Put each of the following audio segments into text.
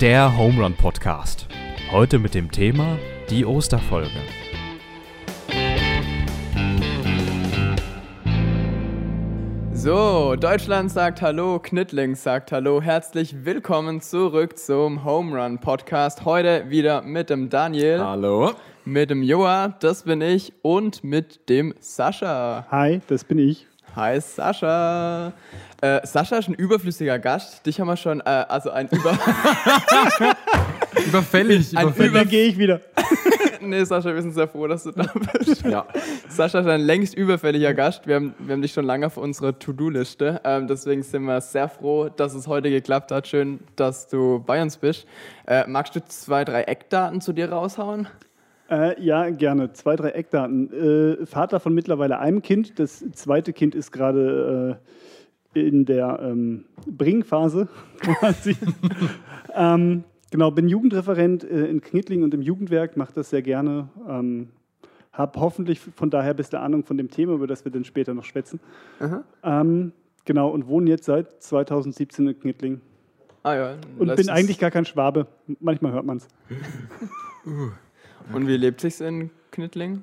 der Home Run Podcast. Heute mit dem Thema die Osterfolge. So, Deutschland sagt Hallo, Knittlings sagt Hallo. Herzlich willkommen zurück zum Home Run Podcast. Heute wieder mit dem Daniel, Hallo. mit dem Joa, das bin ich, und mit dem Sascha. Hi, das bin ich. Hi Sascha. Äh, Sascha ist ein überflüssiger Gast. Dich haben wir schon, äh, also ein Über. Überfällig. Ein überfällig. Dann gehe ich wieder. nee, Sascha, wir sind sehr froh, dass du da bist. Ja. Sascha ist ein längst überfälliger Gast. Wir haben, wir haben dich schon lange auf unserer To-Do-Liste. Ähm, deswegen sind wir sehr froh, dass es heute geklappt hat. Schön, dass du bei uns bist. Äh, magst du zwei, drei Eckdaten zu dir raushauen? Äh, ja, gerne. Zwei, drei Eckdaten. Äh, Vater von mittlerweile einem Kind. Das zweite Kind ist gerade äh, in der ähm, Bringphase quasi. ähm, genau, bin Jugendreferent äh, in Knittling und im Jugendwerk, mache das sehr gerne. Ähm, habe hoffentlich von daher beste Ahnung von dem Thema, über das wir dann später noch schwätzen. Ähm, genau, und wohne jetzt seit 2017 in Knittling. Ah ja. Und bin eigentlich gar kein Schwabe. Manchmal hört man es. Und wie lebt sich's in Knittling?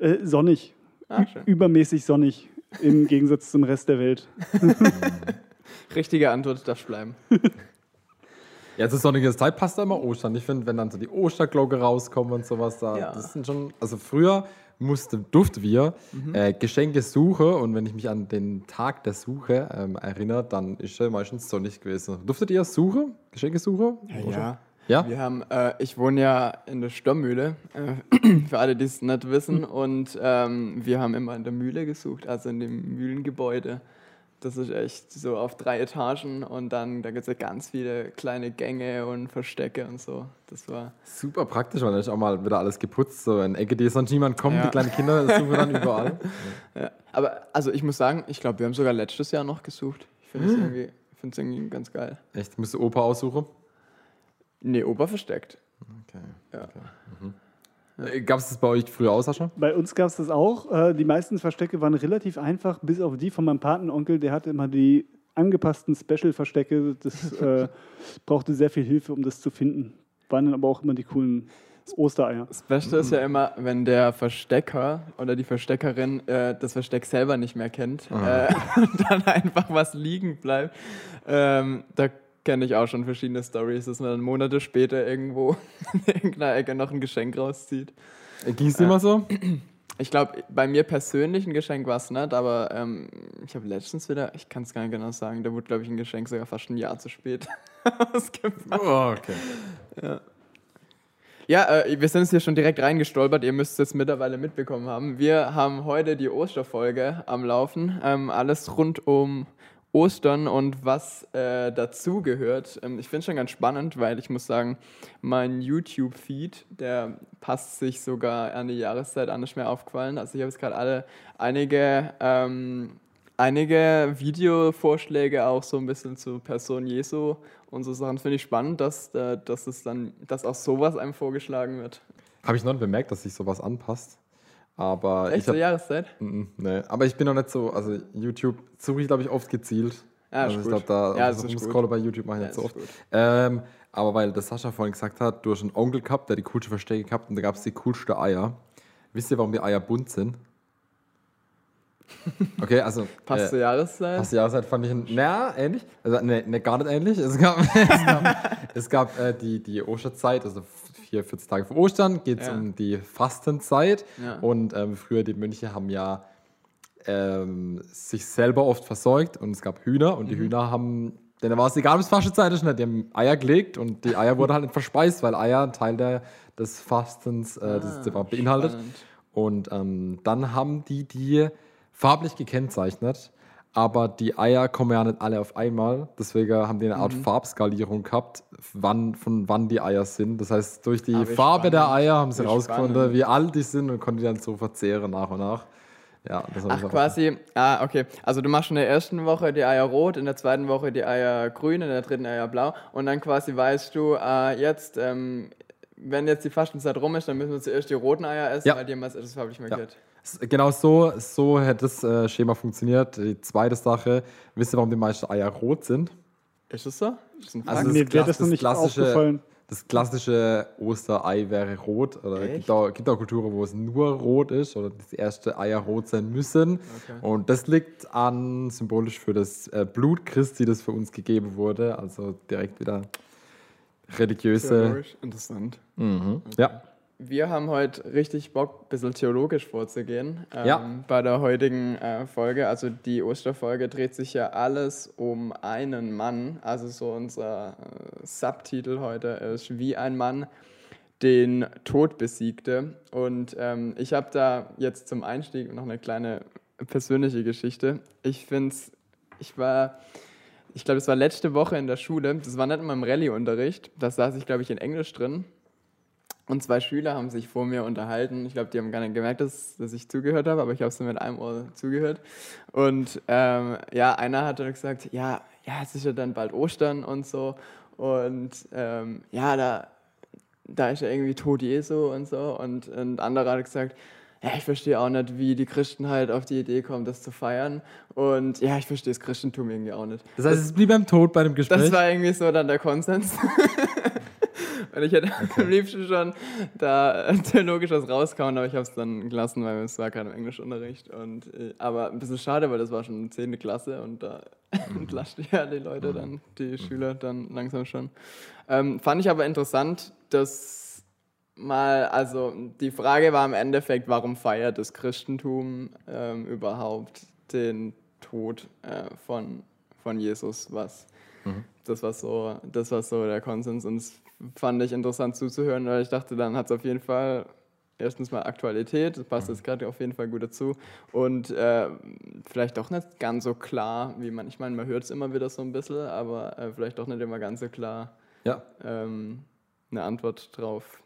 Äh, sonnig. Ah, schön. Übermäßig sonnig. Im Gegensatz zum Rest der Welt. Richtige Antwort darf bleiben. Ja, zur sonnige Zeit passt da immer Ostern. Ich finde, wenn dann so die Osterglocke rauskommt und sowas da, Ja. das sind schon, also früher musste, durften wir äh, Geschenke suchen und wenn ich mich an den Tag der Suche ähm, erinnere, dann ist er meistens sonnig gewesen. Durftet ihr suchen? Geschenke suchen? Ja. Ja? Wir haben, äh, ich wohne ja in der Sturmmühle, äh, für alle, die es nicht wissen. Und ähm, wir haben immer in der Mühle gesucht, also in dem Mühlengebäude. Das ist echt so auf drei Etagen und dann da gibt es ja ganz viele kleine Gänge und Verstecke und so. Das war. Super praktisch, weil dann ist auch mal wieder alles geputzt, so in Ecke, die sonst niemand kommt, Ja. die kleinen Kinder suchen dann überall. Ja. Aber also ich muss sagen, ich glaube, wir haben sogar letztes Jahr noch gesucht. Ich finde es irgendwie, ich find's irgendwie ganz geil. Echt, musst du Opa aussuchen? Nee, Ober versteckt. Okay. Ja. Gab es das bei euch früher auch, Sascha? Bei uns gab es das auch. Äh, Die meisten Verstecke waren relativ einfach, bis auf die von meinem Patenonkel. Der hatte immer die angepassten Special-Verstecke. Das äh, brauchte sehr viel Hilfe, um das zu finden. Waren dann aber auch immer die coolen Ostereier. Das Beste ist ja immer, wenn der Verstecker oder die Versteckerin äh, das Versteck selber nicht mehr kennt äh, und dann einfach was liegen bleibt. Ähm, da kenne ich auch schon verschiedene Stories, dass man dann Monate später irgendwo in irgendeiner Ecke noch ein Geschenk rauszieht. Ging es immer so? Ich glaube, bei mir persönlich ein Geschenk war es nicht, aber ähm, ich habe letztens wieder, ich kann es gar nicht genau sagen, da wurde, glaube ich, ein Geschenk sogar fast ein Jahr zu spät ausgepackt. Oh, okay. Ja, äh, wir sind jetzt hier schon direkt reingestolpert. Ihr müsst es jetzt mittlerweile mitbekommen haben. Wir haben heute die Osterfolge am Laufen. Ähm, alles rund um Ostern und was äh, dazugehört. Ähm, ich finde es schon ganz spannend, weil ich muss sagen, mein YouTube-Feed, der passt sich sogar an die Jahreszeit an, ist mir aufgefallen. Also ich habe jetzt gerade alle einige, ähm, einige Videovorschläge auch so ein bisschen zur Person Jesu und so Sachen. Finde ich spannend, dass, äh, dass es dann, dass auch sowas einem vorgeschlagen wird. Habe ich noch bemerkt, dass sich sowas anpasst. Aber Echt ich zur hab, Jahreszeit? Mm, nee. Aber ich bin noch nicht so, also YouTube suche ich, glaube ich, oft gezielt. Ja, also ich glaube, da Ja, das gut. Rumscrollen bei YouTube mache ich Ja, nicht so oft. Ähm, aber weil das Sascha vorhin gesagt hat, du hast einen Onkel gehabt, der die coolste Verstecke gehabt und da gab es die coolste Eier. Wisst ihr, warum die Eier bunt sind? Okay, also. Passt äh, zur Jahreszeit? Passt die Jahreszeit fand ich, ein- na, ähnlich. Also, ne, ne, gar nicht ähnlich. Es gab, es gab, es gab äh, die, die Osterzeit, also vier, 14 Tage vor Ostern, geht es Ja. um die Fastenzeit. Ja. Und ähm, früher die Mönche haben ja ähm, sich selber oft versorgt und es gab Hühner Mhm. und die Hühner haben, denen war es egal, ob es Fastenzeit ist, nicht. die haben Eier gelegt und die Eier wurden halt nicht verspeist, weil Eier ein Teil der, des Fastens äh, das, das beinhaltet. Ah, spannend. Und ähm, dann haben die die farblich gekennzeichnet. Aber die Eier kommen ja nicht alle auf einmal. Deswegen haben die eine Mhm. Art Farbskalierung gehabt, wann, von wann die Eier sind. Das heißt, durch die Ah, wie Farbe der spannend. Eier haben sie Wie rausgefunden, spannend. wie alt die sind und konnten die dann so verzehren nach und nach. Ja, das Ach, quasi, ah, okay. Also du machst in der ersten Woche die Eier rot, in der zweiten Woche die Eier grün, in der dritten Eier blau und dann quasi weißt du, äh, jetzt, ähm, wenn jetzt die Fastenzeit rum ist, dann müssen wir zuerst die roten Eier essen, Ja. weil die haben als erstes farblich markiert. S- Genau so, so hätte das äh, Schema funktioniert. Die zweite Sache, wisst ihr, warum die meisten Eier rot sind? Ist es so? Ist das Also das Klass- das noch das nicht klassische- aufgefallen. Das klassische Osterei wäre rot. Oder Echt? gibt auch, gibt auch Kulturen, wo es nur rot ist oder das erste Eier rot sein müssen. Und das liegt an symbolisch für das äh, Blut Christi, das für uns gegeben wurde. Also direkt wieder religiöse. Theologisch Interessant. Mhm. Ja. Wir haben heute richtig Bock, ein bisschen theologisch vorzugehen ähm, Ja. bei der heutigen äh, Folge. Also die Osterfolge dreht sich ja alles um einen Mann. Also so unser äh, Subtitel heute ist Wie ein Mann den Tod besiegte. Und ähm, ich habe da jetzt zum Einstieg noch eine kleine persönliche Geschichte. Ich finde es, ich war, ich glaube, es war letzte Woche in der Schule, das war nicht in meinem Rallye-Unterricht, da saß ich, glaube ich, in Englisch drin. Und zwei Schüler haben sich vor mir unterhalten. Ich glaube, die haben gar nicht gemerkt, dass, dass ich zugehört habe, aber ich habe so mit einem Ohr zugehört. Und ähm, ja, einer hat dann gesagt, ja, ja, es ist ja dann bald Ostern und so. Und ähm, ja, da, da ist ja irgendwie Tod Jesu und so. Und ein anderer hat gesagt, ja, ich verstehe auch nicht, wie die Christen halt auf die Idee kommen, das zu feiern. Und ja, ich verstehe das Christentum irgendwie auch nicht. Das heißt, es blieb beim Tod bei dem Gespräch. Das war irgendwie so dann der Konsens. Und ich hätte am liebsten schon da äh, theologisch was rauskauen, aber ich habe es dann gelassen, weil es war im Englischunterricht. Und, äh, aber ein bisschen schade, weil das war schon 10. Klasse und da entlascht ja die Leute dann, die Schüler dann langsam schon. Ähm, fand ich aber interessant, dass mal, also die Frage war im Endeffekt, warum feiert das Christentum ähm, überhaupt den Tod äh, von, von Jesus? Was? Das war so, das war so der Konsens und es fand ich interessant zuzuhören, weil ich dachte, dann hat es auf jeden Fall erstens mal Aktualität, das passt jetzt gerade auf jeden Fall gut dazu und äh, vielleicht doch nicht ganz so klar, wie man, ich meine, man hört es immer wieder so ein bisschen, aber äh, vielleicht doch nicht immer ganz so klar ja. ähm, eine Antwort drauf.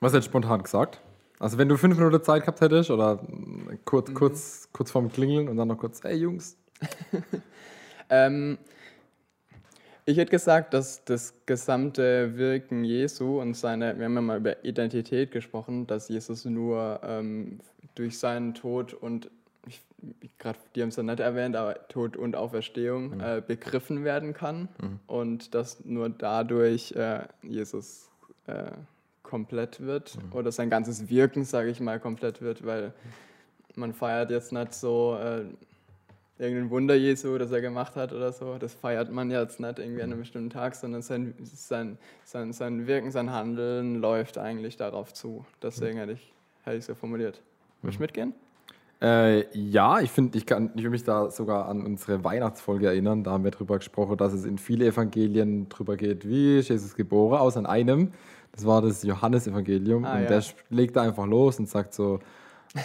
Was hättest du spontan gesagt? Also wenn du fünf Minuten Zeit gehabt hättest oder kurz, kurz, kurz vorm Klingeln und dann noch kurz, hey Jungs. Ähm, ich hätte gesagt, dass das gesamte Wirken Jesu und seine, wir haben ja mal über Identität gesprochen, dass Jesus nur ähm, durch seinen Tod und, ich, gerade die haben es ja nicht erwähnt, aber Tod und Auferstehung äh, begriffen werden kann und dass nur dadurch äh, Jesus äh, komplett wird oder sein ganzes Wirken, sage ich mal, komplett wird, weil man feiert jetzt nicht so äh, irgendein Wunder Jesu, das er gemacht hat oder so. Das feiert man jetzt nicht irgendwie an einem bestimmten Tag, sondern sein, sein, sein, sein Wirken, sein Handeln läuft eigentlich darauf zu. Deswegen hätte ich, hätte ich so formuliert. Willst du mitgehen? Äh, ja, ich finde, ich kann, ich will mich da sogar an unsere Weihnachtsfolge erinnern. Da haben wir drüber gesprochen, dass es in viele Evangelien drüber geht, wie Jesus geboren, außer in einem. Das war das Johannesevangelium. Ah, und ja. der legt da einfach los und sagt so,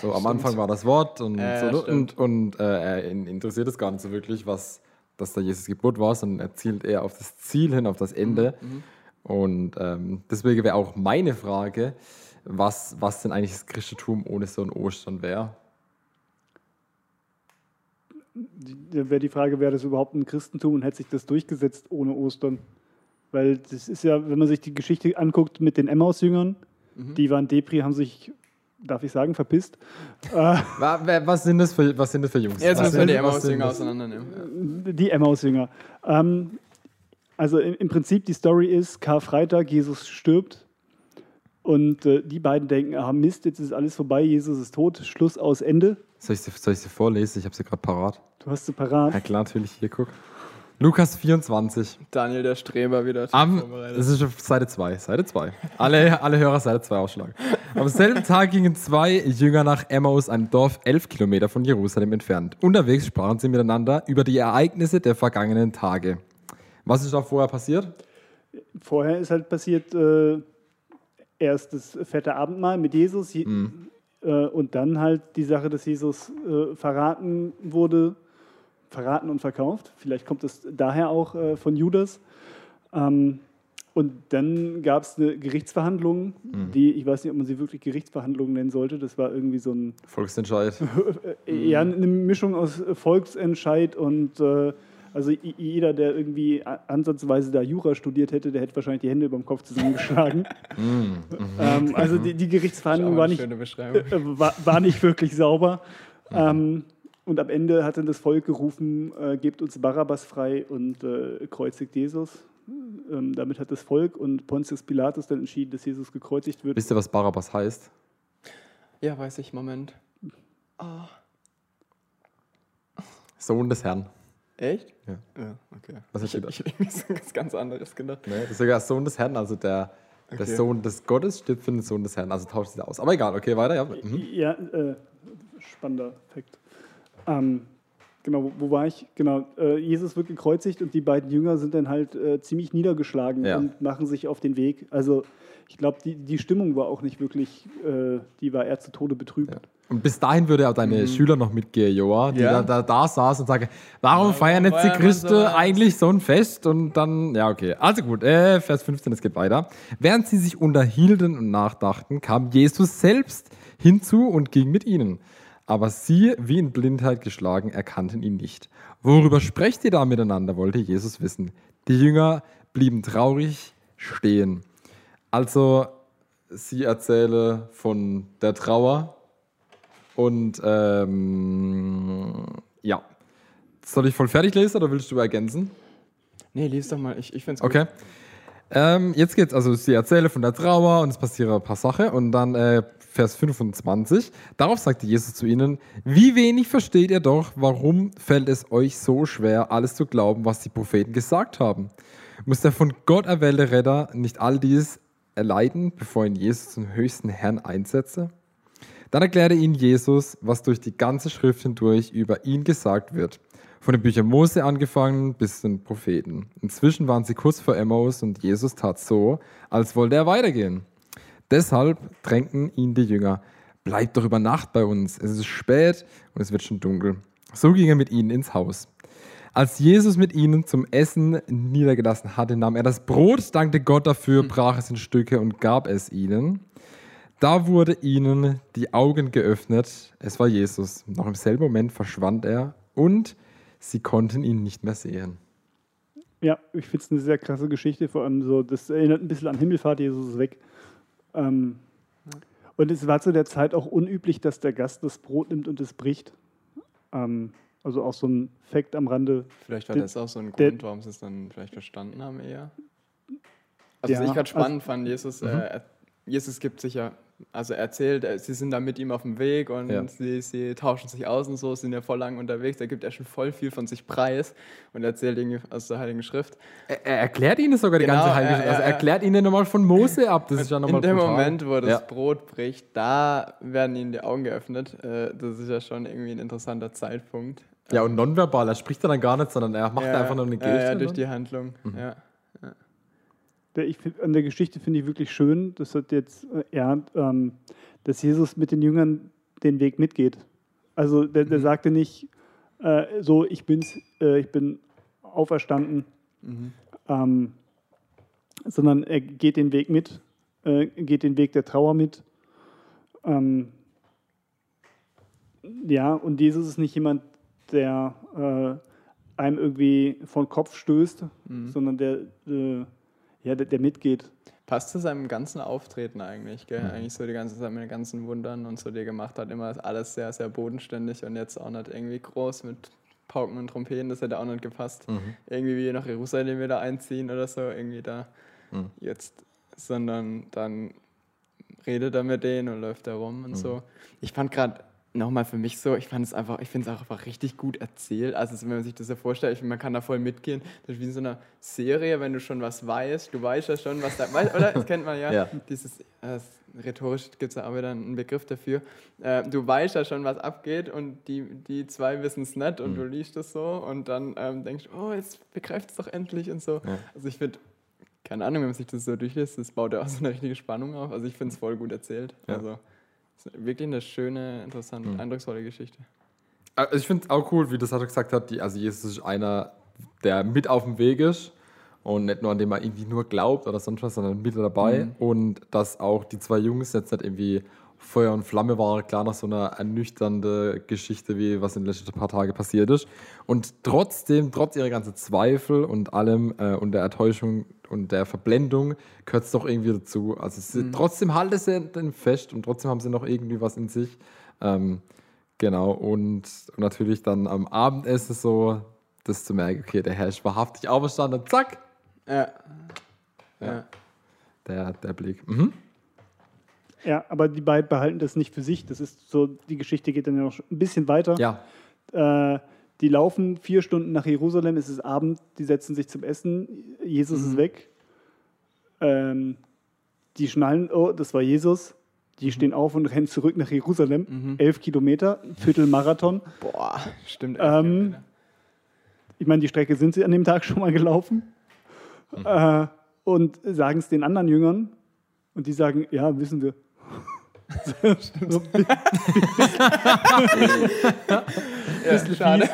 so am Anfang war das Wort und, Ja, so, und, und äh, er interessiert es gar nicht so wirklich, was, dass da Jesus Geburt war, sondern er zielt eher auf das Ziel hin, auf das Ende. Mhm, Und ähm, deswegen wäre auch meine Frage, was, was denn eigentlich das Christentum ohne so ein Ostern wäre. Da wäre die Frage, wäre das überhaupt ein Christentum und hätte sich das durchgesetzt ohne Ostern? Weil das ist ja, wenn man sich die Geschichte anguckt mit den Emmaus-Jüngern, Mhm. die waren Depri, haben sich, darf ich sagen, verpisst. Was sind das für, was sind das für Jungs? Jetzt müssen wir die Emmaus-Jünger auseinandernehmen. die Emmaus-Jünger. Ähm, also im, im Prinzip die Story ist, Karfreitag, Jesus stirbt und äh, die beiden denken, ah Mist, jetzt ist alles vorbei, Jesus ist tot, Schluss aus Ende. Soll ich sie, soll ich sie vorlesen? Ich habe sie gerade parat. Du hast sie parat. Ja klar, natürlich, hier, guck. Lukas 24. Daniel der Streber wieder Am, das ist auf Seite 2. Seite 2. Alle, alle Hörer Seite 2 ausschlagen. Am selben Tag gingen zwei Jünger nach Emmaus, ein Dorf elf Kilometer von Jerusalem entfernt. Unterwegs sprachen sie miteinander über die Ereignisse der vergangenen Tage. Was ist da vorher passiert? Vorher ist halt passiert äh, erst das fette Abendmahl mit Jesus je, äh, und dann halt die Sache, dass Jesus äh, verraten wurde, verraten und verkauft. Vielleicht kommt es daher auch äh, von Judas. Ähm, und dann gab es eine Gerichtsverhandlung, die, ich weiß nicht, ob man sie wirklich Gerichtsverhandlung nennen sollte. Das war irgendwie so ein, Volksentscheid. äh, ja, eine Mischung aus Volksentscheid und äh, also jeder, der irgendwie ansatzweise da Jura studiert hätte, der hätte wahrscheinlich die Hände über dem Kopf zusammengeschlagen. ähm, also die, die Gerichtsverhandlung war nicht, äh, war, war nicht wirklich sauber. Ähm, und am Ende hat dann das Volk gerufen, äh, gebt uns Barabbas frei und äh, kreuzigt Jesus. Ähm, damit hat das Volk und Pontius Pilatus dann entschieden, dass Jesus gekreuzigt wird. Wisst ihr, was Barabbas heißt? Ja, weiß ich, Moment. Sohn des Herrn. Echt? Ja. Ja, okay. Was ich da? ich hab irgendwie so was ganz anderes gedacht. Ne? Das ist sogar Sohn des Herrn, also der, der Okay. Sohn des Gottes stirbt für den Sohn des Herrn. Also tauscht sich aus. Aber egal, okay, weiter. Ja. Mhm. Ja, äh, spannender Fakt. Ähm, genau, wo, wo war ich? Genau, äh, Jesus wird gekreuzigt und die beiden Jünger sind dann halt äh, ziemlich niedergeschlagen Ja. und machen sich auf den Weg. Also ich glaube, die, die Stimmung war auch nicht wirklich, äh, die war eher zu Tode betrübt. Ja. Und bis dahin würde auch deine Schüler noch mitgehen, Joa, die Ja. da, da, da saß und sagen, warum feiern jetzt die Christen sowas? eigentlich so ein Fest? Und dann, ja, okay. Also gut, äh, Vers 15, es geht weiter. Während sie sich unterhielten und nachdachten, kam Jesus selbst hinzu und ging mit ihnen. Aber sie, wie in Blindheit geschlagen, erkannten ihn nicht. Worüber sprecht ihr da miteinander, wollte Jesus wissen. Die Jünger blieben traurig stehen. Also, sie erzähle von der Trauer, und ähm, ja. Soll ich voll fertig lesen oder willst du ergänzen? Nee, lies doch mal. Ich, ich find's gut. Okay. Ähm, jetzt geht's, also sie erzähle von der Trauer und es passieren ein paar Sachen und dann äh, Vers 25. Darauf sagte Jesus zu ihnen, wie wenig versteht ihr doch, warum fällt es euch so schwer, alles zu glauben, was die Propheten gesagt haben? Muss der von Gott erwählte Retter nicht all dies erleiden, bevor ihn Jesus zum höchsten Herrn einsetze? Dann erklärte ihnen Jesus, was durch die ganze Schrift hindurch über ihn gesagt wird. Von den Büchern Mose angefangen bis zu den Propheten. Inzwischen waren sie kurz vor Emmaus und Jesus tat so, als wollte er weitergehen. Deshalb drängten ihn die Jünger, bleibt doch über Nacht bei uns, es ist spät und es wird schon dunkel. So ging er mit ihnen ins Haus. Als Jesus mit ihnen zum Essen niedergelassen hatte, nahm er das Brot, dankte Gott dafür, brach es in Stücke und gab es ihnen. Da wurde ihnen die Augen geöffnet. Es war Jesus. Noch im selben Moment verschwand er und sie konnten ihn nicht mehr sehen. Ja, ich finde es eine sehr krasse Geschichte, vor allem so, das erinnert ein bisschen an Himmelfahrt, Jesus ist weg. Ähm, und es war zu der Zeit auch unüblich, dass der Gast das Brot nimmt und es bricht. Ähm, also auch so ein Fakt am Rande. Vielleicht war das auch so ein Grund, warum sie es dann vielleicht verstanden haben eher. Also Ja, was ich gerade also- spannend fand, Jesus, äh, Jesus gibt sich ja, also er erzählt, äh, sie sind da mit ihm auf dem Weg und Ja. sie, sie tauschen sich aus und so, sind ja voll lang unterwegs, da gibt er schon voll viel von sich preis und erzählt irgendwie aus der Heiligen Schrift. Er, er erklärt ihnen sogar die Genau, ganze Heilige ja, Also ja, er ja. erklärt ihnen nochmal von Mose ab. Das ist ja nochmal In dem brutal. Moment, wo das Ja. Brot bricht, da werden ihnen die Augen geöffnet. Äh, Das ist ja schon irgendwie ein interessanter Zeitpunkt. Ja, und nonverbal. Er spricht ja dann gar nicht, sondern er macht ja, einfach nur eine Geste. ja, durch ne? die Handlung. Mhm. Ja. Ich, an der Geschichte finde ich wirklich schön, das hat jetzt, äh, ja, ähm, dass Jesus mit den Jüngern den Weg mitgeht. Also der, der sagte nicht, äh, so ich bin's, äh, ich bin auferstanden, Mhm. ähm, sondern er geht den Weg mit, äh, geht den Weg der Trauer mit. Ähm, ja, und Jesus ist nicht jemand, der äh, einem irgendwie von Kopf stößt, Mhm. sondern der, äh, ja, der, der mitgeht. Passt zu seinem ganzen Auftreten eigentlich, gell? Mhm. Eigentlich so die ganze Zeit mit den ganzen Wundern und so, die er gemacht hat, immer alles sehr, sehr bodenständig und jetzt auch nicht irgendwie groß mit Pauken und Trompeten, das hätte auch nicht gepasst. Mhm. Irgendwie wie nach Jerusalem wieder einziehen oder so, irgendwie da Mhm. jetzt, sondern dann redet er mit denen und läuft da rum Mhm. und so. Ich fand gerade nochmal für mich so, ich fand es einfach, ich finde es auch einfach richtig gut erzählt. Also wenn man sich das so vorstellt, ich find, man kann da voll mitgehen. Das ist wie in so einer Serie, wenn du schon was weißt, du weißt ja schon, was da, weißt, oder? Das kennt man ja. Ja. Dieses, äh, rhetorisch gibt es ja auch wieder einen Begriff dafür. Äh, du weißt ja schon, was abgeht und die, die zwei wissen es nicht und Mhm. du liest es so und dann ähm, denkst du, oh, jetzt begreift es doch endlich und so. Ja. Also ich finde, keine Ahnung, wenn man sich das so durchliest, das baut ja auch so eine richtige Spannung auf. Also ich finde es voll gut erzählt. Ja. Also wirklich eine schöne, interessante, Mhm. eindrucksvolle Geschichte. Also ich finde es auch cool, wie das hat gesagt hat, die, also Jesus ist einer, der mit auf dem Weg ist und nicht nur an dem er irgendwie nur glaubt oder sonst was, sondern mit dabei Mhm. und dass auch die zwei Jungs jetzt nicht irgendwie Feuer und Flamme waren, klar nach so einer ernüchternden Geschichte, wie was in den letzten paar Tagen passiert ist und trotzdem, trotz ihrer ganzen Zweifel und allem äh, und der Enttäuschung und der Verblendung gehört es doch irgendwie dazu. Also sie, Mhm. trotzdem halten sie den fest und trotzdem haben sie noch irgendwie was in sich. Ähm, Genau, und, und natürlich dann am Abendessen so, das zu merken, okay, der Herr ist wahrhaftig auferstanden, zack, Ja. Ja. Ja. der, der Blick. Mhm. Ja, aber die beiden behalten das nicht für sich. Das ist so, die Geschichte geht dann ja noch ein bisschen weiter. Ja, Äh, die laufen vier Stunden nach Jerusalem, es ist Abend, die setzen sich zum Essen, Jesus ist weg. Ähm, die schnallen, oh, das war Jesus. Die stehen auf und rennen zurück nach Jerusalem. Elf Kilometer, Viertelmarathon. Boah, stimmt. Ähm, ich meine, die Strecke sind sie an dem Tag schon mal gelaufen. Äh, und sagen es den anderen Jüngern. Und die sagen, ja, wissen wir. So, ja, schade.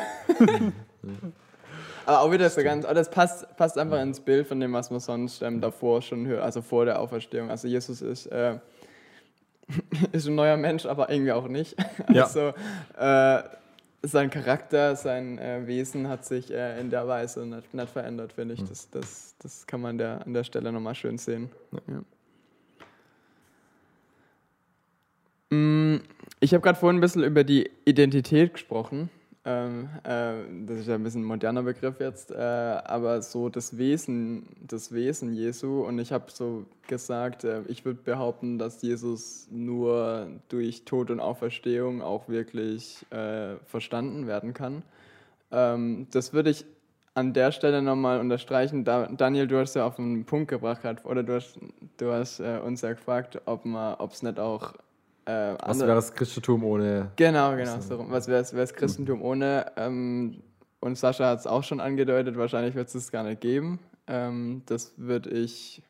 Aber auch wieder so ganz, aber das passt, passt einfach ins Bild von dem, was man sonst ähm, davor schon hört, also vor der Auferstehung. Also Jesus ist, äh, ist ein neuer Mensch, aber irgendwie auch nicht. Ja. Also äh, sein Charakter, sein äh, Wesen hat sich äh, in der Weise nicht, nicht verändert, finde ich. Das, das, das kann man der, an der Stelle nochmal schön sehen. Ja. Ich habe gerade vorhin ein bisschen über die Identität gesprochen. Ähm, äh, das ist ja ein bisschen ein moderner Begriff jetzt, äh, aber so das Wesen, das Wesen Jesu. Und ich habe so gesagt, äh, ich würde behaupten, dass Jesus nur durch Tod und Auferstehung auch wirklich äh, verstanden werden kann. Ähm, das würde ich an der Stelle nochmal unterstreichen. Da, Daniel, du hast ja auf einen Punkt gebracht, oder du hast, du hast äh, uns ja gefragt, ob es nicht auch äh, was wäre das Christentum ohne. Genau, genau. So, rum. was wäre das Christentum ohne? Ähm, und Sascha hat es auch schon angedeutet, wahrscheinlich wird es es gar nicht geben. Ähm, das würde ich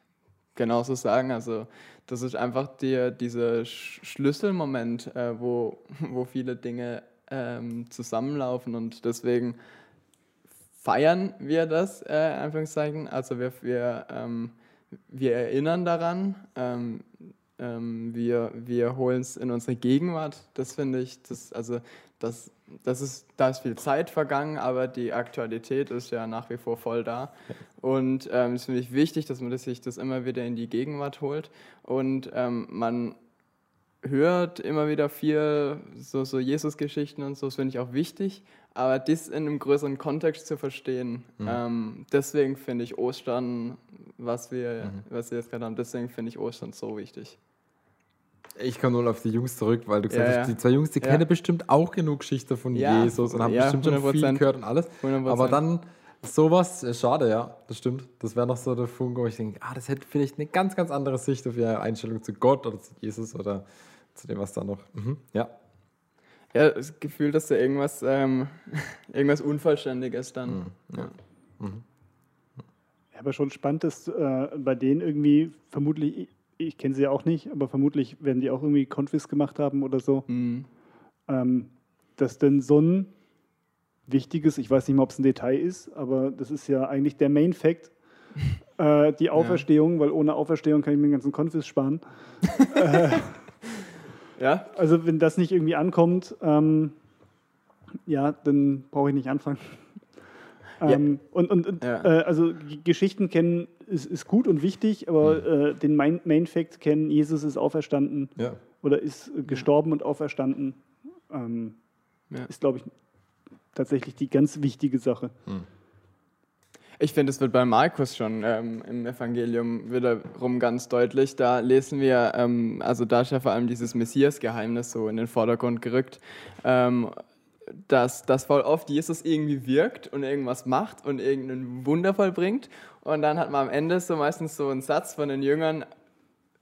genauso sagen. Also das ist einfach der, dieser Sch Schlüsselmoment, äh, wo, wo viele Dinge ähm, zusammenlaufen und deswegen feiern wir das, äh, in Anführungszeichen. Also wir, wir, ähm, wir erinnern daran, ähm, ähm, wir, wir holen es in unsere Gegenwart. Das finde ich, das, also das, das ist, da ist viel Zeit vergangen, aber die Aktualität ist ja nach wie vor voll da. Und ähm, es finde ich wichtig, dass man sich das immer wieder in die Gegenwart holt. Und ähm, man hört immer wieder viel so, so Jesus-Geschichten und so, das finde ich auch wichtig, aber das in einem größeren Kontext zu verstehen, ähm, deswegen finde ich Ostern, was wir, was wir jetzt gerade haben, deswegen finde ich Ostern so wichtig. Ich komme nur auf die Jungs zurück, weil du gesagt Ja, hast, die zwei Jungs, die Ja. kennen bestimmt auch genug Geschichte von Ja, Jesus und haben bestimmt schon viel 100%. gehört und alles. 100%. Aber dann sowas, äh, schade, ja, das stimmt. Das wäre noch so der Funke, wo ich denke, ah, das hätte vielleicht eine ganz, ganz andere Sicht auf ihre Einstellung zu Gott oder zu Jesus oder zu dem, was da noch. Mhm. Ja. Ja, das Gefühl, dass da irgendwas, ähm, irgendwas Unvollständiges dann. Ja. Ja, aber schon spannend, dass äh, bei denen irgendwie vermutlich, ich, kenne sie ja auch nicht, aber vermutlich werden die auch irgendwie Konfis gemacht haben oder so. Mhm. Ähm, dass denn so ein wichtiges, ich weiß nicht mal, ob es ein Detail ist, aber das ist ja eigentlich der Main Fact, äh, die Auferstehung, weil ohne Auferstehung kann ich mir den ganzen Konfis sparen. ja, Also wenn das nicht irgendwie ankommt, ähm, ja, dann brauche ich nicht anfangen. Ja. Ähm, und und, und Ja. äh, also Geschichten kennen ist, ist gut und wichtig, aber äh, den Main, Main Fact kennen, Jesus ist auferstanden ja. oder ist äh, gestorben und auferstanden, ähm, Ja. ist, glaube ich, tatsächlich die ganz wichtige Sache. Ich finde, es wird bei Markus schon ähm, im Evangelium wiederum ganz deutlich. Da lesen wir, ähm, also da ist ja vor allem dieses Messias-Geheimnis so in den Vordergrund gerückt, ähm, dass, dass voll oft Jesus irgendwie wirkt und irgendwas macht und irgendein Wunder vollbringt. Und dann hat man am Ende so meistens so einen Satz von den Jüngern,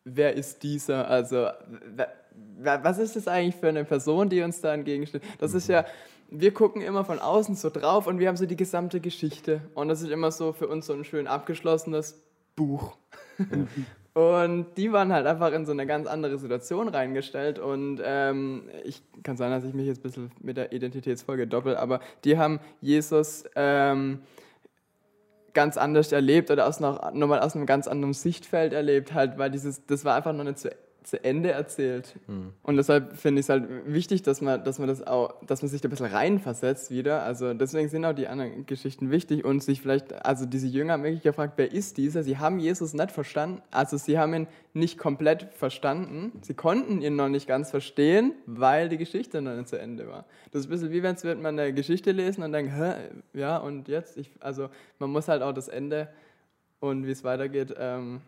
wer ist dieser? Also, was ist das eigentlich für eine Person, die uns da entgegensteht? Das ist ja, wir gucken immer von außen so drauf und wir haben so die gesamte Geschichte. Und das ist immer so für uns so ein schön abgeschlossenes Buch. Und die waren halt einfach in so eine ganz andere Situation reingestellt. Und ähm, ich kann sein, dass ich mich jetzt ein bisschen mit der Identitätsfolge doppel, aber die haben Jesus ähm, ganz anders erlebt oder aus noch, nochmal aus einem ganz anderen Sichtfeld erlebt, halt, weil dieses, das war einfach noch nicht zu zu Ende erzählt. Und deshalb finde ich es halt wichtig, dass man, dass man das auch, dass man sich da ein bisschen reinversetzt wieder. Also deswegen sind auch die anderen Geschichten wichtig und sich vielleicht, also diese Jünger haben wirklich gefragt, wer ist dieser? Sie haben Jesus nicht verstanden, also sie haben ihn nicht komplett verstanden. Sie konnten ihn noch nicht ganz verstehen, weil die Geschichte noch nicht zu Ende war. Das ist ein bisschen wie wenn wird man eine Geschichte lesen und denkt, hä, ja und jetzt? Ich, also man muss halt auch das Ende und wie es weitergeht, ähm,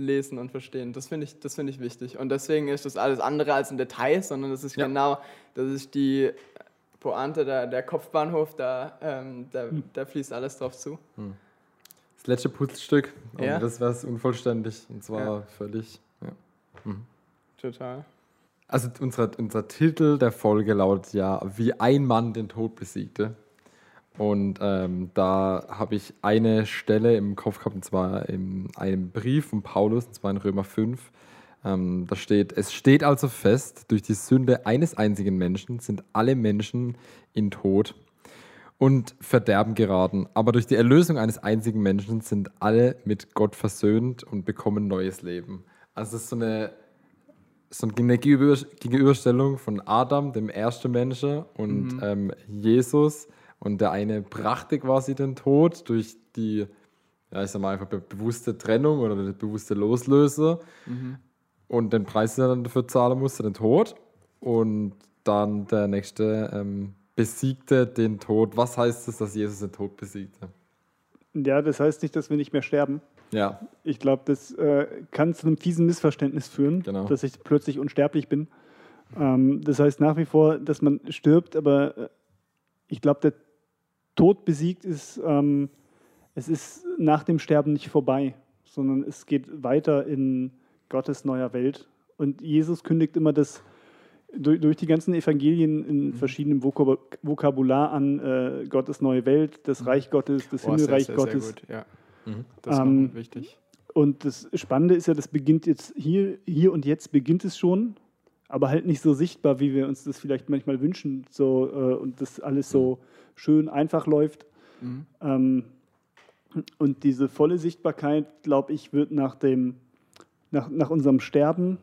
lesen und verstehen. Das finde ich, das finde ich wichtig. Und deswegen ist das alles andere als ein Detail, sondern das ist Ja. genau, das ist die Pointe, der, der Kopfbahnhof, da, ähm, da, da fließt alles drauf zu. Das letzte Puzzlestück, und Ja. das wäre es unvollständig. Und zwar Ja. völlig. Ja. Total. Also unser, unser Titel der Folge lautet ja, wie ein Mann den Tod besiegte. Und ähm, da habe ich eine Stelle im Kopf gehabt, und zwar in einem Brief von Paulus, und zwar in Römer 5. Ähm, da steht, es steht also fest, durch die Sünde eines einzigen Menschen sind alle Menschen in Tod und Verderben geraten. Aber durch die Erlösung eines einzigen Menschen sind alle mit Gott versöhnt und bekommen neues Leben. Also es ist so eine so eine Gegenüber- Gegenüberstellung von Adam, dem ersten Menschen, und ähm, Jesus. Und der eine brachte quasi den Tod durch die, ja, ich sag mal einfach be bewusste Trennung oder das bewusste Loslösen. Und den Preis, den er dann dafür zahlen musste, den Tod. Und dann der nächste ähm, besiegte den Tod. Was heißt es, dass Jesus den Tod besiegte? Ja, das heißt nicht, dass wir nicht mehr sterben. Ja, Ich glaube, das äh, kann zu einem fiesen Missverständnis führen, Genau. dass ich plötzlich unsterblich bin. Ähm, das heißt nach wie vor, dass man stirbt, aber äh, ich glaube, der Tod besiegt ist, ähm, es ist nach dem Sterben nicht vorbei, sondern es geht weiter in Gottes neuer Welt. Und Jesus kündigt immer das durch, durch die ganzen Evangelien in verschiedenem Vokab Vokabular an, äh, Gottes neue Welt, das Reich Gottes, das Boah, sehr, Himmelreich sehr, Gottes. Sehr gut, ja. Das ist Ähm, auch wichtig. Und das Spannende ist ja, das beginnt jetzt hier, hier und jetzt beginnt es schon, aber halt nicht so sichtbar, wie wir uns das vielleicht manchmal wünschen, so äh, und das alles so schön einfach läuft. Mhm. Ähm, und diese volle Sichtbarkeit, glaube ich, wird nach dem, nach, nach unserem Sterben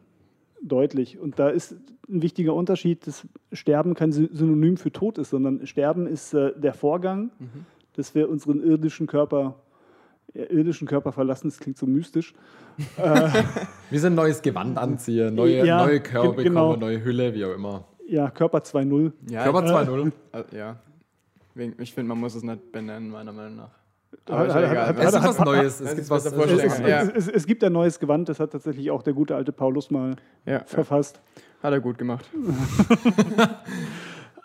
deutlich. Und da ist ein wichtiger Unterschied, dass Sterben kein Sy- Synonym für Tod ist, sondern Sterben ist äh, der Vorgang, Mhm. dass wir unseren irdischen Körper, irdischen Körper verlassen. Das klingt so mystisch. wie so ein neues Gewand anziehen, neue, Ja, neue Körper ge- genau. bekommen, neue Hülle, wie auch immer. Ja, Körper 2.0. Ja, Körper ich, 2.0. äh, ja. Ich finde, man muss es nicht benennen, meiner Meinung nach. Hat- Aber ist hat- ja egal. hat- Es ist hat- was Neues. es gibt ist was. besser es Es, ja. Neues. es, es gibt ein neues Gewand, das hat tatsächlich auch der gute alte Paulus mal Ja, verfasst. hat er gut gemacht.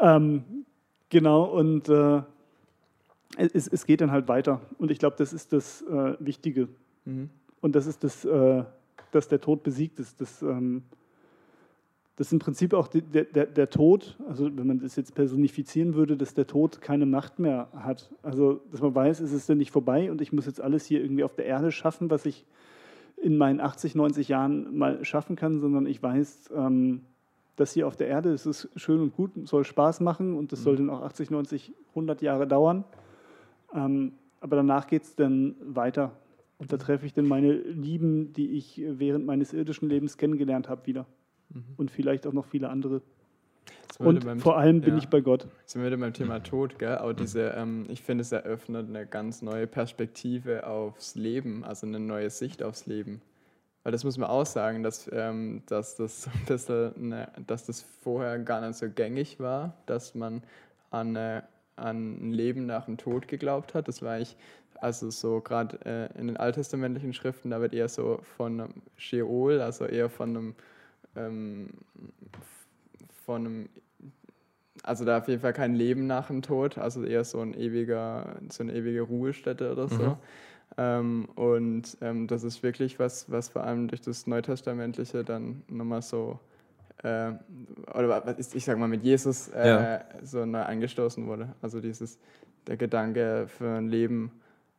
Ähm, genau, und äh, es, es geht dann halt weiter. Und ich glaube, das ist das äh, Wichtige. Mhm. Und das ist das, äh, dass der Tod besiegt ist. Das, ähm, das ist im Prinzip auch der, der, der Tod, also wenn man das jetzt personifizieren würde, dass der Tod keine Macht mehr hat. Also, dass man weiß, es ist dann nicht vorbei und ich muss jetzt alles hier irgendwie auf der Erde schaffen, was ich in meinen 80, 90 Jahren mal schaffen kann, sondern ich weiß, ähm, das hier auf der Erde, es ist schön und gut, soll Spaß machen und das soll dann auch 80, 90, 100 Jahre dauern. Ähm, aber danach geht es dann weiter. Und da treffe ich dann meine Lieben, die ich während meines irdischen Lebens kennengelernt habe, wieder. Und vielleicht auch noch viele andere. Und beim- vor allem bin ja. ich bei Gott. Sind wir beim Thema Tod, gell? Aber diese, ähm, ich finde, es eröffnet eine ganz neue Perspektive aufs Leben, also eine neue Sicht aufs Leben. Weil das muss man auch sagen, dass, ähm, dass, das bisschen eine, dass das vorher gar nicht so gängig war, dass man an, äh, an ein Leben nach dem Tod geglaubt hat. Das war ich, also so gerade äh, in den alttestamentlichen Schriften, da wird eher so von einem Sheol, also eher von einem, ähm, von einem also da auf jeden Fall kein Leben nach dem Tod, also eher so ein ewiger, so eine ewige Ruhestätte oder so. Mhm. Ähm, und ähm, das ist wirklich was, was vor allem durch das Neutestamentliche dann nochmal so, äh, oder was ist, ich sag mal mit Jesus äh, Ja. so neu angestoßen wurde. Also dieses, der Gedanke für ein Leben,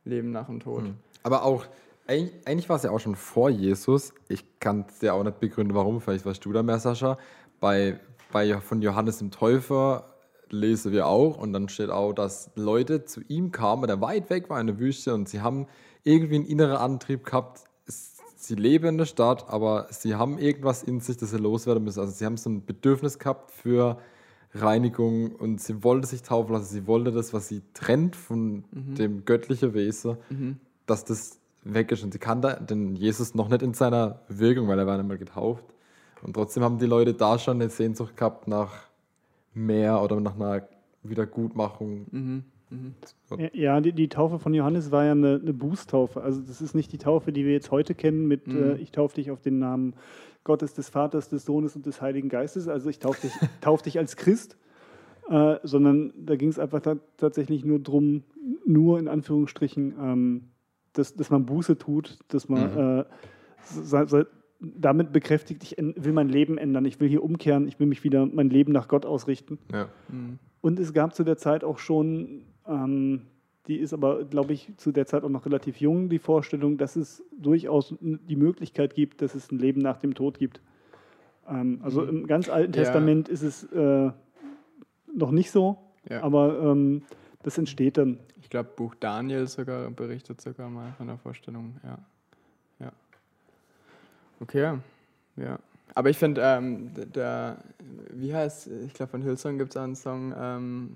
Leben nach dem Tod. Mhm. Aber auch, eigentlich, eigentlich war es ja auch schon vor Jesus. Ich kann es dir auch nicht begründen, warum. Vielleicht weißt du da mehr, Sascha. Bei, bei von Johannes dem Täufer lesen wir auch und dann steht auch, dass Leute zu ihm kamen, der weit weg war in der Wüste und sie haben irgendwie einen inneren Antrieb gehabt, sie leben in der Stadt, aber sie haben irgendwas in sich, das sie loswerden müssen. Also sie haben so ein Bedürfnis gehabt für Reinigung und sie wollte sich taufen lassen. Sie wollte das, was sie trennt von dem göttlichen Wesen, dass das weg ist. Und sie kannte den Jesus noch nicht in seiner Wirkung, weil er war nicht mal getauft. Und trotzdem haben die Leute da schon eine Sehnsucht gehabt nach mehr oder nach einer Wiedergutmachung. Ja, Ja, die, die Taufe von Johannes war ja eine, eine Bußtaufe. Also das ist nicht die Taufe, die wir jetzt heute kennen mit äh, ich taufe dich auf den Namen Gottes, des Vaters, des Sohnes und des Heiligen Geistes. Also ich taufe dich, tauf dich als Christ, äh, sondern da ging es einfach ta tatsächlich nur drum, nur in Anführungsstrichen, ähm, dass, dass man Buße tut, dass man äh, sa- sa- damit bekräftigt, ich will mein Leben ändern, ich will hier umkehren, ich will mich wieder mein Leben nach Gott ausrichten. Ja. Und es gab zu der Zeit auch schon, ähm, die ist aber, glaube ich, zu der Zeit auch noch relativ jung, die Vorstellung, dass es durchaus die Möglichkeit gibt, dass es ein Leben nach dem Tod gibt. Ähm, also im ganz Alten Ja. Testament ist es äh, noch nicht so, Ja. aber ähm, das entsteht dann. Ich glaube, Buch Daniel sogar berichtet sogar mal von der Vorstellung. Ja. Ja. Okay, ja. Aber ich finde, ähm, der, wie heißt, ich glaube, von Hillsong gibt es einen Song, ähm,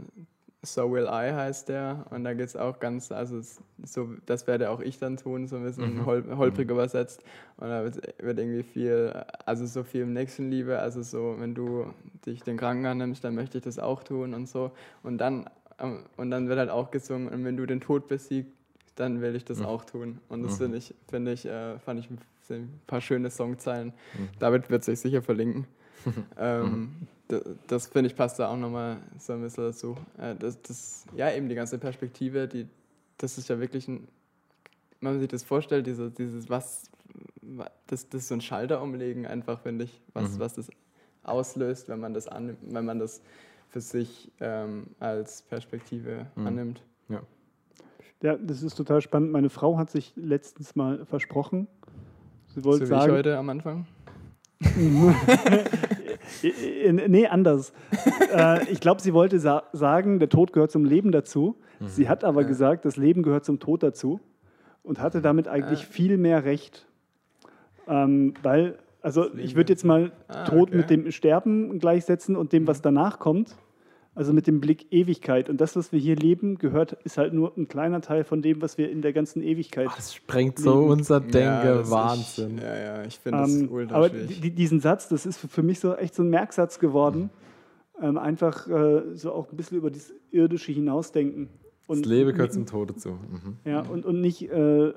So Will I heißt der. Und da geht es auch ganz, also so, das werde auch ich dann tun, so ein bisschen hol, holprig übersetzt. Und da wird, wird irgendwie viel, also so viel Nächstenliebe, also so, wenn du dich den Kranken annimmst, dann möchte ich das auch tun und so. Und dann, ähm, und dann wird halt auch gesungen, und wenn du den Tod besiegst, dann will ich das auch tun. Und das finde ich, finde ich, äh, fand ich ein paar schöne Songzeilen. David wird sich sicher verlinken. ähm, d- das finde ich passt da auch nochmal so ein bisschen dazu. Äh, das, das, ja, eben die ganze Perspektive, die, das ist ja wirklich ein, wenn man sich das vorstellt, diese, dieses, was, wa- das, das ist so ein Schalter umlegen, einfach, finde ich, was, was das auslöst, wenn man das annimmt, wenn man das für sich ähm, als Perspektive annimmt. Ja. Ja, das ist total spannend. Meine Frau hat sich letztens mal versprochen. Sie So wollte wie ich sagen, heute am Anfang. Nee, anders. äh, ich glaube, sie wollte sa sagen, der Tod gehört zum Leben dazu. Sie hat aber gesagt, das Leben gehört zum Tod dazu und hatte damit eigentlich viel mehr Recht. Ähm, weil, also ich würde jetzt mal Ah, Tod okay. mit dem Sterben gleichsetzen und dem, was danach kommt. Also mit dem Blick Ewigkeit. Und das, was wir hier leben, gehört, ist halt nur ein kleiner Teil von dem, was wir in der ganzen Ewigkeit Das sprengt so unser Denken. Ja, Wahnsinn. Ich, ja, ja, ich finde das Ähm, ultra aber diesen Satz, das ist für, mich so echt so ein Merksatz geworden. Ähm, einfach äh, so auch ein bisschen über das Irdische hinausdenken. das Leben gehört zum Tod dazu. Mhm. Ja, und, und nicht äh,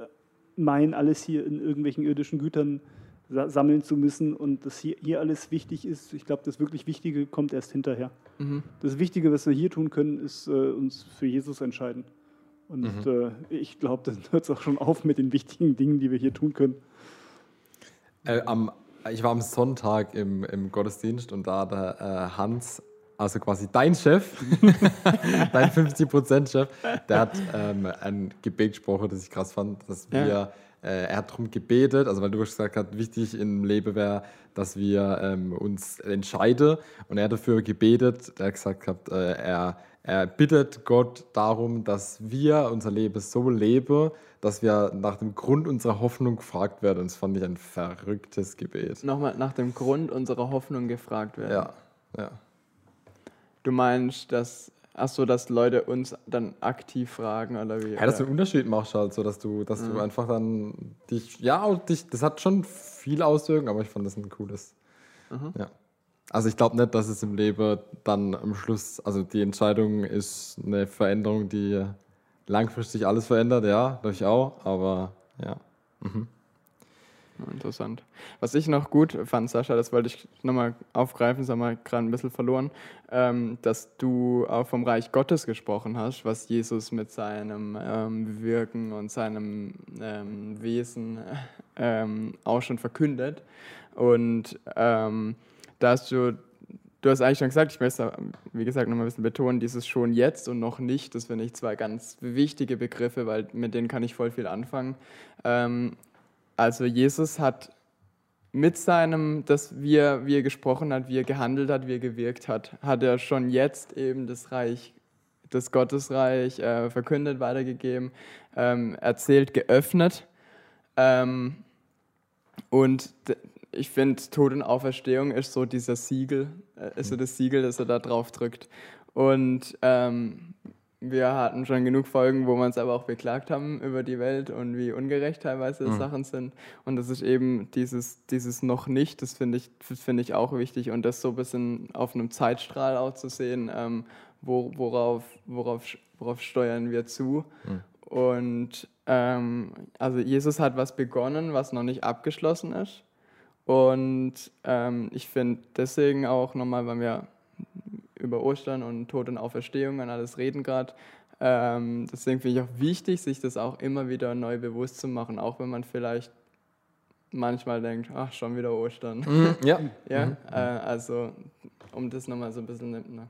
meinen, alles hier in irgendwelchen irdischen Gütern sa sammeln zu müssen und dass hier, hier alles wichtig ist. Ich glaube, das wirklich Wichtige kommt erst hinterher. Mhm. Das Wichtige, was wir hier tun können, ist äh, uns für Jesus entscheiden. Und äh, ich glaube, dann hört es auch schon auf mit den wichtigen Dingen, die wir hier tun können. Äh, am, ich war am Sonntag im, im Gottesdienst und da der äh, Hans, also quasi dein Chef, dein 50%-Chef, der hat ähm, ein Gebet gesprochen, das ich krass fand, dass wir, er hat darum gebetet, also weil du gesagt hast, wichtig im Leben wäre, dass wir ähm, uns entscheiden und er hat dafür gebetet, er hat gesagt, gehabt, äh, er, er bittet Gott darum, dass wir unser Leben so leben, dass wir nach dem Grund unserer Hoffnung gefragt werden. Und das fand ich ein verrücktes Gebet. Nochmal nach dem Grund unserer Hoffnung gefragt werden. Ja, ja. Du meinst, dass, ach so, dass Leute uns dann aktiv fragen oder wie? Ja, dass du einen Unterschied machst halt, so dass du, dass du einfach dann dich, ja, und dich, das hat schon viel Auswirkungen, aber ich fand das ein cooles. Ja. Also ich glaube nicht, dass es im Leben dann am Schluss, also die Entscheidung ist eine Veränderung, die langfristig alles verändert, ja, durch auch, aber ja. Interessant. Was ich noch gut fand, Sascha, das wollte ich nochmal aufgreifen, das haben wir gerade ein bisschen verloren, ähm, dass du auch vom Reich Gottes gesprochen hast, was Jesus mit seinem ähm, Wirken und seinem ähm, Wesen ähm, auch schon verkündet. Und ähm, da hast du, du hast eigentlich schon gesagt, ich möchte, wie gesagt, nochmal ein bisschen betonen, dieses schon jetzt und noch nicht, das finde ich zwei ganz wichtige Begriffe, weil mit denen kann ich voll viel anfangen. Ähm, also Jesus hat mit seinem, dass wie er, wie er gesprochen hat, wie er gehandelt hat, wie er gewirkt hat, hat er schon jetzt eben das Reich, das Gottesreich äh, verkündet, weitergegeben, ähm, erzählt, geöffnet. Ähm, Und ich finde, Tod und Auferstehung ist so dieser Siegel, äh, ist so das Siegel, das er da drauf drückt. Und ähm, wir hatten schon genug Folgen, wo wir uns aber auch beklagt haben über die Welt und wie ungerecht teilweise Sachen sind. Und das ist eben dieses, dieses noch nicht, das finde ich, das finde ich auch wichtig. Und das so ein bisschen auf einem Zeitstrahl auch zu sehen, ähm, wo, worauf, worauf, worauf steuern wir zu. Und ähm, also Jesus hat was begonnen, was noch nicht abgeschlossen ist. Und ähm, ich finde deswegen auch nochmal, weil wir über Ostern und Tod und Auferstehung und alles reden gerade, ähm, deswegen finde ich auch wichtig, sich das auch immer wieder neu bewusst zu machen, auch wenn man vielleicht manchmal denkt, ach, schon wieder Ostern. Mhm, ja. Ja, äh, also um das nochmal so ein bisschen eine,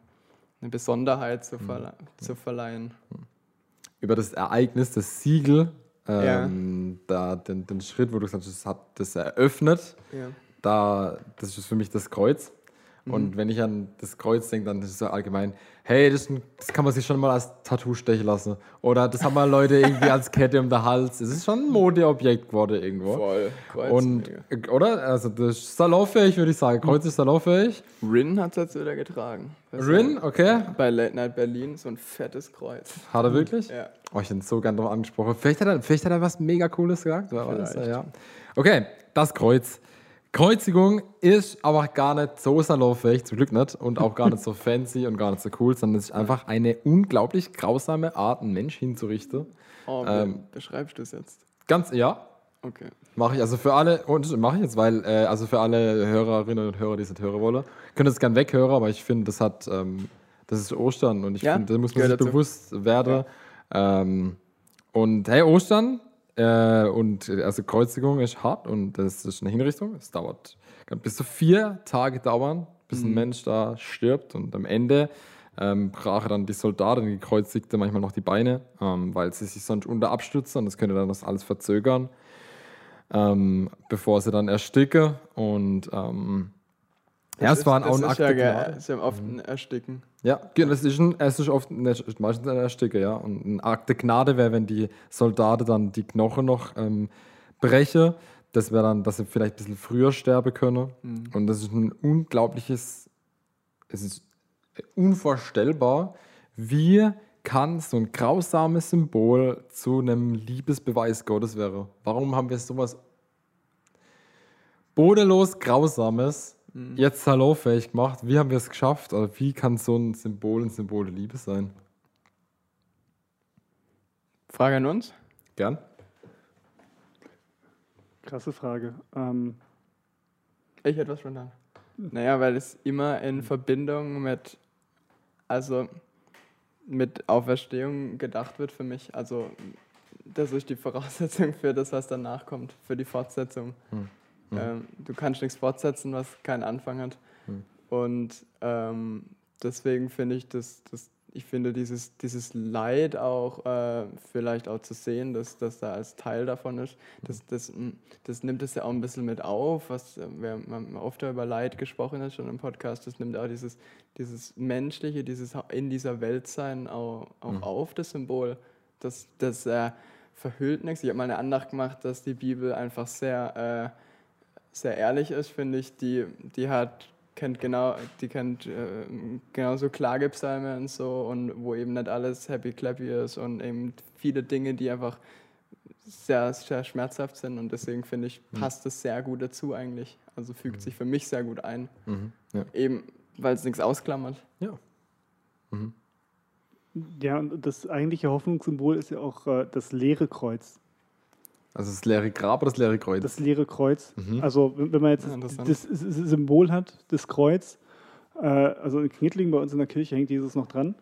eine Besonderheit zu, verle zu verleihen. Über das Ereignis, das Siegel, ähm, da, den, den Schritt, wo du gesagt hast, das hat das eröffnet, Ja. da, das ist für mich das Kreuz. Und wenn ich an das Kreuz denke, dann ist es so allgemein, hey, das, ein, das kann man sich schon mal als Tattoo stechen lassen. Oder das haben mal Leute irgendwie als Kette um den Hals. Es ist schon ein Modeobjekt geworden irgendwo. Voll. Kreuz, Und, mega. oder? Also, das ist salonfähig, würde ich sagen. Kreuz ist salonfähig. Rin hat es jetzt wieder getragen. Das Rin, okay. Bei Late Night Berlin so ein fettes Kreuz. Hat er wirklich? Ja. Oh, ich hätte ihn so gern drauf angesprochen. Vielleicht hat er, vielleicht hat er was mega Cooles gesagt. Wer weiß, ja. Okay, das Kreuz. Kreuzigung ist aber gar nicht so salonfähig, zum Glück nicht, und auch gar nicht so fancy und gar nicht so cool, sondern es ist einfach eine unglaublich grausame Art, einen Mensch hinzurichten. Oh, Ähm. beschreibst du es jetzt? Ganz, ja, Okay. mache ich. Also für alle, und mache ich jetzt, weil, äh, also für alle Hörerinnen und Hörer, die es nicht hören wollen, können das gern weghören, aber ich finde, das hat, ähm, das ist Ostern und ich Ja, finde, da muss man sich dazu. bewusst werden. Ähm, und hey, Ostern äh, und äh, also Kreuzigung ist hart und das ist eine Hinrichtung. Es dauert, kann bis zu vier Tage dauern, bis Mhm. ein Mensch da stirbt und am Ende ähm, brachen dann die Soldaten, die Gekreuzigte, manchmal noch die Beine, ähm, weil sie sich sonst unter abstützen und das könnte dann das alles verzögern, ähm, bevor sie dann ersticken und ähm, ja, es ist- waren auch das ein ist Akt ja, der ge- Gnade. ist ja oft ein Ersticken. Ja, genau, das ist, ein, es ist oft ein, ist meistens ein Ersticker, ja. Und ein Akt der Gnade wäre, wenn die Soldaten dann die Knochen noch ähm, brechen. Das wäre dann, dass sie vielleicht ein bisschen früher sterben können. Und das ist ein unglaubliches, es ist unvorstellbar, wie kann so ein grausames Symbol zu einem Liebesbeweis Gottes werden. Warum haben wir sowas bodenlos Grausames jetzt salonfähig gemacht? Wie haben wir es geschafft? Oder wie kann so ein Symbol ein Symbol der Liebe sein? Frage an uns? Gern? Krasse Frage. Ähm, Ich hätte was spontan. Naja, weil es immer in Verbindung mit, also mit Auferstehung gedacht wird für mich. Also das ist die Voraussetzung für das, was danach kommt, für die Fortsetzung. Ähm, du kannst nichts fortsetzen, was keinen Anfang hat. Und ähm, deswegen finde ich das, das, ich finde dieses, dieses Leid auch äh, vielleicht auch zu sehen, dass das da als Teil davon ist, das, das, mm, das nimmt es ja auch ein bisschen mit auf, was äh, wir haben oft über Leid gesprochen ist schon im Podcast, das nimmt auch dieses, dieses Menschliche, dieses in dieser Welt sein auch, auch auf, das Symbol. Das, das äh, verhüllt nichts. Ich habe mal eine Andacht gemacht, dass die Bibel einfach sehr, äh, sehr ehrlich ist, finde ich. Die, die hat kennt genau, die kennt äh, genauso Klagepsalme und so und wo eben nicht alles happy clappy ist und eben viele Dinge, die einfach sehr, sehr schmerzhaft sind und deswegen finde ich, passt es sehr gut dazu eigentlich. Also fügt sich für mich sehr gut ein. Mhm. Ja. Eben, weil es nichts ausklammert. ja. ja, und das eigentliche Hoffnungssymbol ist ja auch äh, das leere Kreuz. Also das leere Grab oder das leere Kreuz? Das leere Kreuz. Also, wenn man jetzt Ja, das, das Symbol hat, das Kreuz, äh, also in Knittlingen bei uns in der Kirche hängt Jesus noch dran.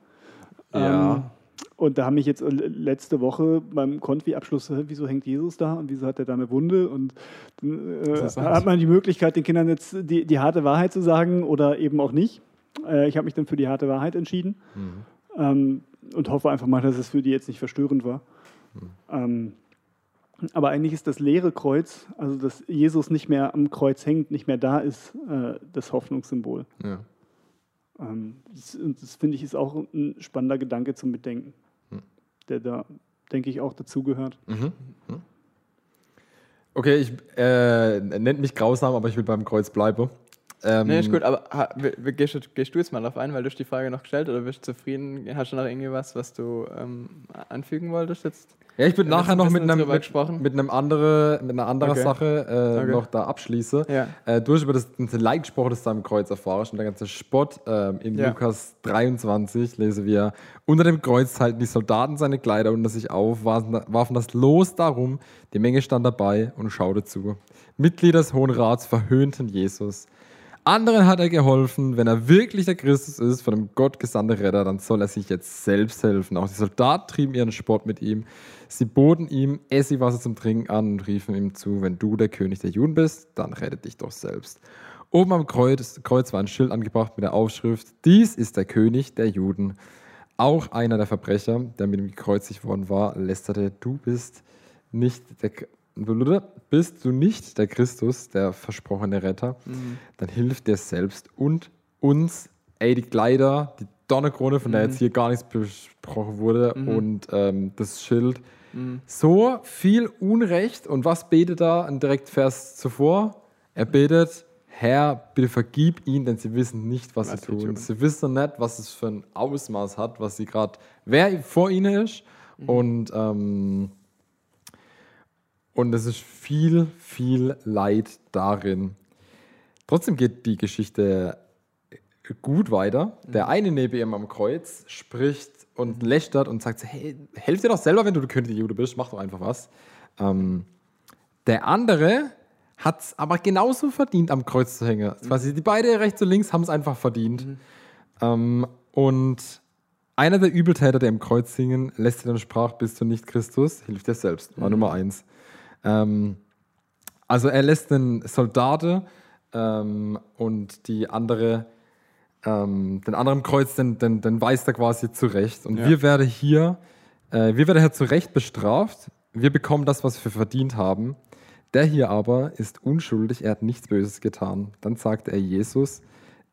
Ja. Ähm, und da haben mich jetzt äh, letzte Woche beim Konfi-Abschluss, hä, wieso hängt Jesus da und wieso hat er da eine Wunde? Und äh, hat man die Möglichkeit, den Kindern jetzt die, die harte Wahrheit zu sagen oder eben auch nicht. Äh, ich habe mich dann für die harte Wahrheit entschieden ähm, und hoffe einfach mal, dass es für die jetzt nicht verstörend war. Ähm, aber eigentlich ist das leere Kreuz, also dass Jesus nicht mehr am Kreuz hängt, nicht mehr da ist, äh, das Hoffnungssymbol. ja. Ähm, das, und das finde ich ist auch ein spannender Gedanke zum Bedenken, der da, denke ich, auch dazugehört. Mhm. Okay, ich äh, nennt mich grausam, aber ich will beim Kreuz bleiben. Ähm, Nee, ist gut, aber ha, gehst, du- gehst du jetzt mal darauf ein, weil du hast die Frage noch gestellt oder bist du zufrieden? Hast du noch irgendwie was, was du ähm, anfügen wolltest jetzt? Ja, ich haben nachher noch mit, einem, mit, mit, einem andere, mit einer anderen Okay. Sache äh, Okay. noch da abschließen. Ja. Äh, du hast über das ganze Leid gesprochen, das du am Kreuz erfahrst und der ganze Spott. ähm, in Ja. Lukas 23 lesen wir, unter dem Kreuz halten die Soldaten seine Kleider unter sich auf, warfen, warfen das Los darum, die Menge stand dabei und schaute zu. Mitglieder des Hohen Rats verhöhnten Jesus. Anderen hat er geholfen. Wenn er wirklich der Christus ist, von dem Gott gesandte Retter, dann soll er sich jetzt selbst helfen. Auch die Soldaten trieben ihren Sport mit ihm. Sie boten ihm Essigwasser zum Trinken an und riefen ihm zu, wenn du der König der Juden bist, dann rette dich doch selbst. Oben am Kreuz, Kreuz war ein Schild angebracht mit der Aufschrift, dies ist der König der Juden. Auch einer der Verbrecher, der mit ihm gekreuzigt worden war, lästerte, du bist nicht der, bist du nicht der Christus, der versprochene Retter, dann hilf dir selbst und uns, ey, die Kleider, die Donnerkrone, von der jetzt hier gar nichts besprochen wurde, und ähm, das Schild. So viel Unrecht. Und was betet er in direkt Vers zuvor? Er betet, Herr, bitte vergib ihnen, denn sie wissen nicht, was, Was sie sie tun. tun. Sie wissen nicht, was es für ein Ausmaß hat, was sie gerade, wer vor ihnen ist. Und ähm, und es ist viel, viel Leid darin. Trotzdem geht die Geschichte gut weiter. Der eine neben ihm am Kreuz spricht und lästert und sagt: Hey, helf dir doch selber, wenn du der König der Jude bist, mach doch einfach was. Ähm, der andere hat es aber genauso verdient, am Kreuz zu hängen. Quasi die beide rechts und links haben es einfach verdient. Ähm, und einer der Übeltäter, der im Kreuz hingen, lässt dann sprach: Bist du nicht Christus? Hilf dir selbst. War Nummer eins. Ähm, also er lässt den Soldaten ähm, und die andere, ähm, den anderen Kreuz, den, den, den weist er quasi zurecht. Und Ja. wir werden hier, äh, wir werden hier zu Recht bestraft. Wir bekommen das, was wir verdient haben. Der hier aber ist unschuldig, er hat nichts Böses getan. Dann sagte er Jesus,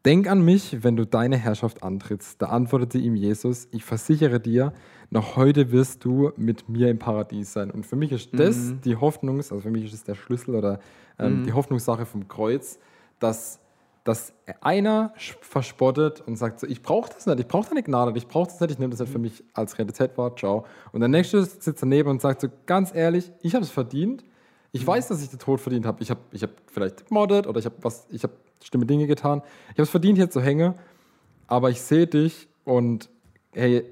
Denk an mich, wenn du deine Herrschaft antrittst. Da antwortete ihm Jesus, ich versichere dir, noch heute wirst du mit mir im Paradies sein. Und für mich ist das die Hoffnungs-, also für mich ist das der Schlüssel oder ähm, die Hoffnungssache vom Kreuz, dass, dass einer verspottet und sagt so, ich brauche das nicht, ich brauche deine Gnade, ich brauche das nicht, ich nehme das nicht für mich als Realität wahr, ciao. Und der Nächste sitzt daneben und sagt so, ganz ehrlich, ich habe es verdient, ich weiß, dass ich den Tod verdient habe. Ich habe ich hab vielleicht gemoddet oder ich habe was, ich habe schlimme Dinge getan. Ich habe es verdient, hier zu hängen, aber ich sehe dich und hey,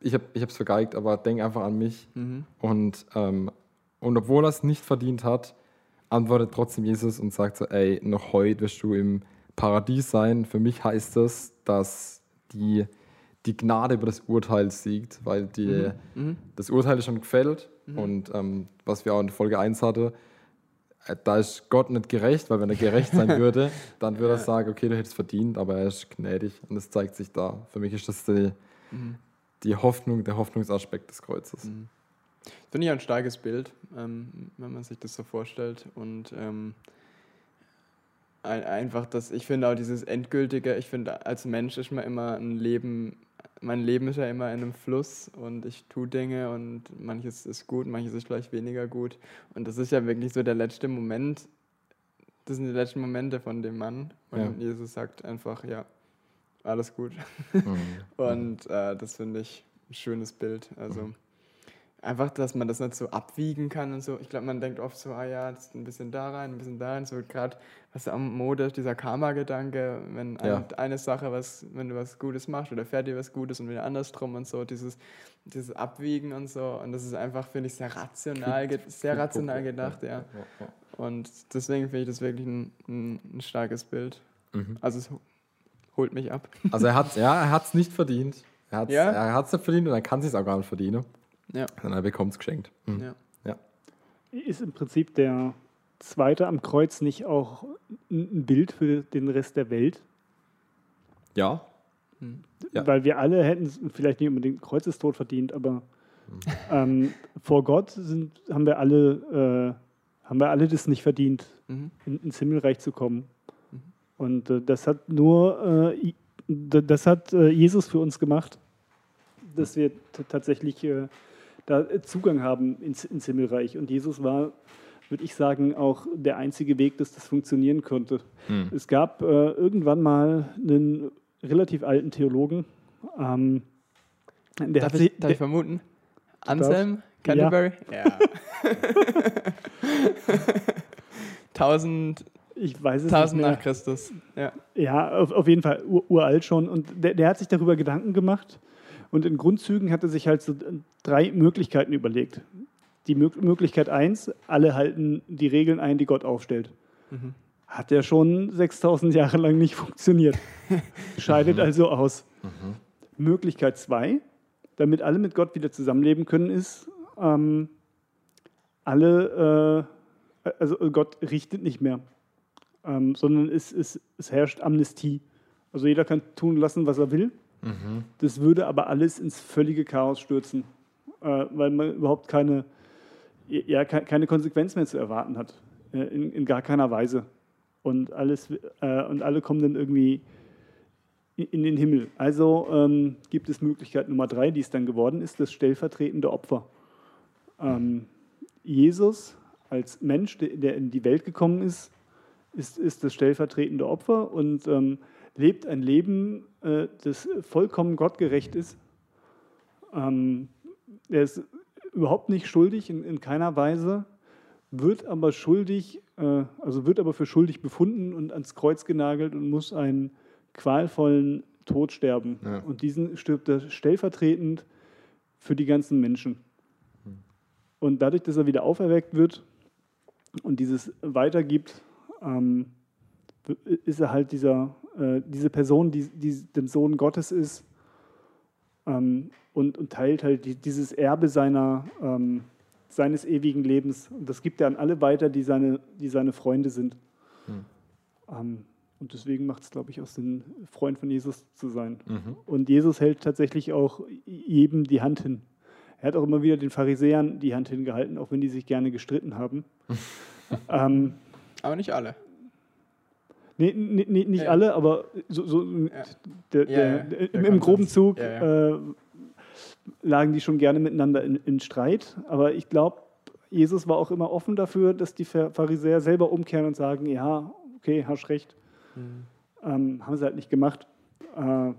ich habe es vergeigt, aber denk einfach an mich. Und, ähm, und obwohl er es nicht verdient hat, antwortet trotzdem Jesus und sagt so, ey, noch heute wirst du im Paradies sein. Für mich heißt das, dass die, die Gnade über das Urteil siegt, weil die, das Urteil ist schon gefällt. Und ähm, was wir auch in Folge 1 hatten, da ist Gott nicht gerecht, weil wenn er gerecht sein würde, dann würde er sagen, okay, du hättest verdient, aber er ist gnädig und es zeigt sich da. Für mich ist das die, die Hoffnung, der Hoffnungsaspekt des Kreuzes. Finde ich ein starkes Bild, ähm, wenn man sich das so vorstellt. Und ähm, ein, einfach das, ich finde auch dieses Endgültige, ich finde, als Mensch ist man immer ein Leben, mein Leben ist ja immer in einem Fluss und ich tue Dinge und manches ist gut, manches ist vielleicht weniger gut. Und das ist ja wirklich so der letzte Moment, das sind die letzten Momente von dem Mann. Und Ja. Jesus sagt einfach, ja, alles gut. Mhm. Und äh, das finde ich ein schönes Bild. Also einfach, dass man das nicht so abwiegen kann und so. Ich glaube, man denkt oft so, ah ja, das ist ein bisschen da rein, ein bisschen da rein. So gerade, was am Mode ist, dieser Karma-Gedanke, wenn ein, Ja. eine Sache, was, wenn du was Gutes machst oder fährt dir was Gutes und wieder andersrum und so, dieses, dieses Abwiegen und so. Und das ist einfach, finde ich, sehr rational, sehr rational gedacht, ja. Und deswegen finde ich das wirklich ein, ein, ein starkes Bild. Mhm. Also es holt mich ab. Also er hat ja, er es nicht verdient. Er hat es Ja? er hat's nicht verdient und er kann es auch gar nicht verdienen. Ja. Sondern er bekommt es geschenkt. Mhm. ja. Ja. Ist im Prinzip der Zweite am Kreuz nicht auch ein Bild für den Rest der Welt? Ja. Ja. Weil wir alle hätten es vielleicht nicht unbedingt Kreuzestod verdient, aber ähm, vor Gott sind, haben, wir alle, äh, haben wir alle das nicht verdient, Mhm. in, ins Himmelreich zu kommen. Und äh, das hat nur, äh, das hat äh, Jesus für uns gemacht, dass wir t- tatsächlich äh, da Zugang haben ins, ins Himmelreich. Und Jesus war, würde ich sagen, auch der einzige Weg, dass das funktionieren konnte. Es gab äh, irgendwann mal einen relativ alten Theologen, ähm, der Darf hat ich, sich, darf ich der, vermuten? Anselm? Canterbury? Ja. 1000, ich weiß es 1000 nicht mehr. nach Christus. Ja. Ja, auf, auf jeden Fall ur, uralt schon. Und der, der hat sich darüber Gedanken gemacht. Und in Grundzügen hat er sich halt so drei Möglichkeiten überlegt. Die Mö Möglichkeit eins: alle halten die Regeln ein, die Gott aufstellt. Hat ja schon 6000 Jahre lang nicht funktioniert. Scheidet also aus. Möglichkeit zwei: damit alle mit Gott wieder zusammenleben können, ist, ähm, alle, äh, also Gott richtet nicht mehr ähm, sondern es, es, es herrscht Amnestie. Also jeder kann tun lassen, was er will. Das würde aber alles ins völlige Chaos stürzen, äh, weil man überhaupt keine, ja, ke- keine Konsequenz mehr zu erwarten hat, äh, in, in gar keiner Weise. Und, alles, äh, und alle kommen dann irgendwie in, in den Himmel. Also ähm, gibt es Möglichkeit Nummer drei, die es dann geworden ist, das stellvertretende Opfer. Ähm, Jesus als Mensch, der, der in die Welt gekommen ist, ist, ist das stellvertretende Opfer und ähm, lebt ein Leben, äh, das vollkommen gottgerecht ist. Ähm, er ist überhaupt nicht schuldig in, in keiner Weise, wird aber schuldig, äh, also wird aber für schuldig befunden und ans Kreuz genagelt und muss einen qualvollen Tod sterben. Ja. Und diesen stirbt er stellvertretend für die ganzen Menschen. Und dadurch, dass er wieder auferweckt wird und dieses weitergibt, ähm, ist er halt dieser, äh, diese Person, die, die der Sohn Gottes ist ähm, und, und teilt halt die, dieses Erbe seiner, ähm, seines ewigen Lebens. Und das gibt er an alle weiter, die seine, die seine Freunde sind. Ähm, und deswegen macht es, glaube ich, auch Sinn, Freund von Jesus zu sein. Und Jesus hält tatsächlich auch jedem die Hand hin. Er hat auch immer wieder den Pharisäern die Hand hingehalten, auch wenn die sich gerne gestritten haben. ähm, Aber nicht alle. Nee, nee, nee, nicht Ja. alle, aber so, so der, Ja, der, ja, der, der im, im groben. Zug Ja, Äh, lagen die schon gerne miteinander in, in Streit. Aber ich glaube, Jesus war auch immer offen dafür, dass die Phar- Pharisäer selber umkehren und sagen, ja, okay, hast recht. Mhm. Ähm, haben sie halt nicht gemacht. Äh,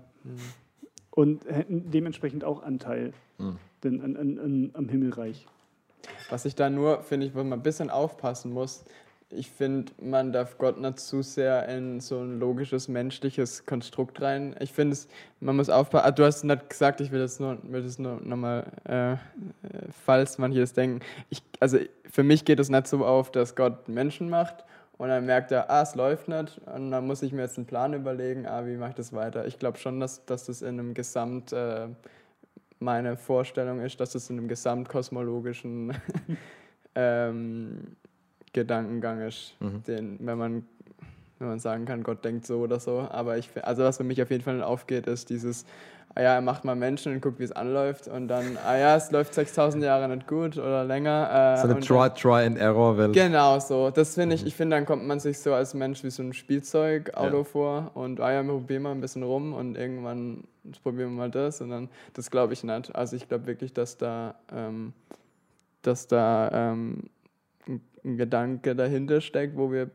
Und hätten dementsprechend auch Anteil denn an, an, an, am Himmelreich. Was ich da nur, finde ich, wo man ein bisschen aufpassen muss, ich finde, man darf Gott nicht zu sehr in so ein logisches, menschliches Konstrukt rein. Ich finde es, man muss aufpassen. Ah, du hast nicht gesagt, ich will das nur, will das nur nochmal, äh, falls manche das denken. Ich, also für mich geht es nicht so auf, dass Gott Menschen macht und dann merkt er, ah, es läuft nicht und dann muss ich mir jetzt einen Plan überlegen, ah, wie mache ich das weiter. Ich glaube schon, dass, dass das in einem Gesamt, äh, meine Vorstellung ist, dass es in einem gesamtkosmologischen ähm, Gedankengang ist, den, wenn man, wenn man sagen kann, Gott denkt so oder so. Aber ich, also was für mich auf jeden Fall nicht aufgeht, ist dieses, ah ja, er macht mal Menschen und guckt, wie es anläuft und dann, ah ja, es läuft 6000 Jahre nicht gut oder länger. Äh, So eine Try, Try and Error Welt. Genau so. Das finde ich, ich finde, dann kommt man sich so als Mensch wie so ein Spielzeugauto Ja. vor und ah ja, wir probieren mal ein bisschen rum und irgendwann probieren wir mal das und dann, das glaube ich nicht. Also ich glaube wirklich, dass da, ähm, dass da ähm, ein- ein Gedanke dahinter steckt, wo wir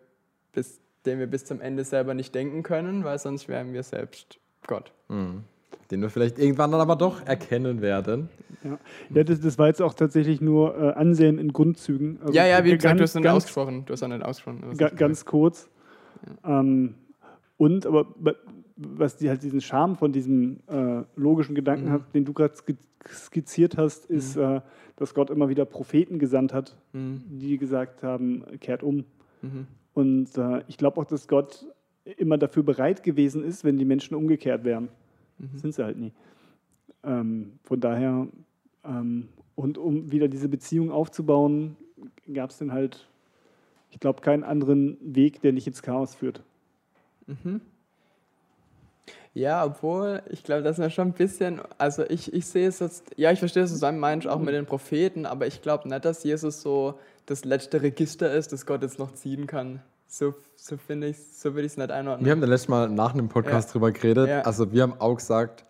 bis, den wir bis zum Ende selber nicht denken können, weil sonst wären wir selbst Gott. Den wir vielleicht irgendwann dann aber doch erkennen werden. Ja, ja das, das war jetzt auch tatsächlich nur äh, Anselm in Grundzügen. Also ja, ja, wie ganz- gesagt, du hast es nicht ganz- ausgesprochen. Du hast es nicht ausgesprochen. aber es Ga ist ganz kurz. Ähm, und aber be- was die halt diesen Charme von diesem äh, logischen Gedanken Mhm. hat, den du gerade ski- skizziert hast, ist, äh, dass Gott immer wieder Propheten gesandt hat, Mhm. die gesagt haben, kehrt um. Mhm. Und äh, ich glaube auch, dass Gott immer dafür bereit gewesen ist, wenn die Menschen umgekehrt wären. Mhm. Sind sie halt nie. Ähm, von daher, ähm, und um wieder diese Beziehung aufzubauen, gab es dann halt, ich glaube, keinen anderen Weg, der nicht ins Chaos führt. Ja, obwohl, ich glaube, das ist ja schon ein bisschen, also ich, ich sehe es jetzt, ja, ich verstehe es zusammen, meinst auch mit den Propheten, aber ich glaube nicht, dass Jesus so das letzte Register ist, das Gott jetzt noch ziehen kann. So, so finde ich, so würde ich es nicht einordnen. Wir haben das letzte Mal nach einem Podcast Ja. drüber geredet. Ja. Also wir haben auch gesagt,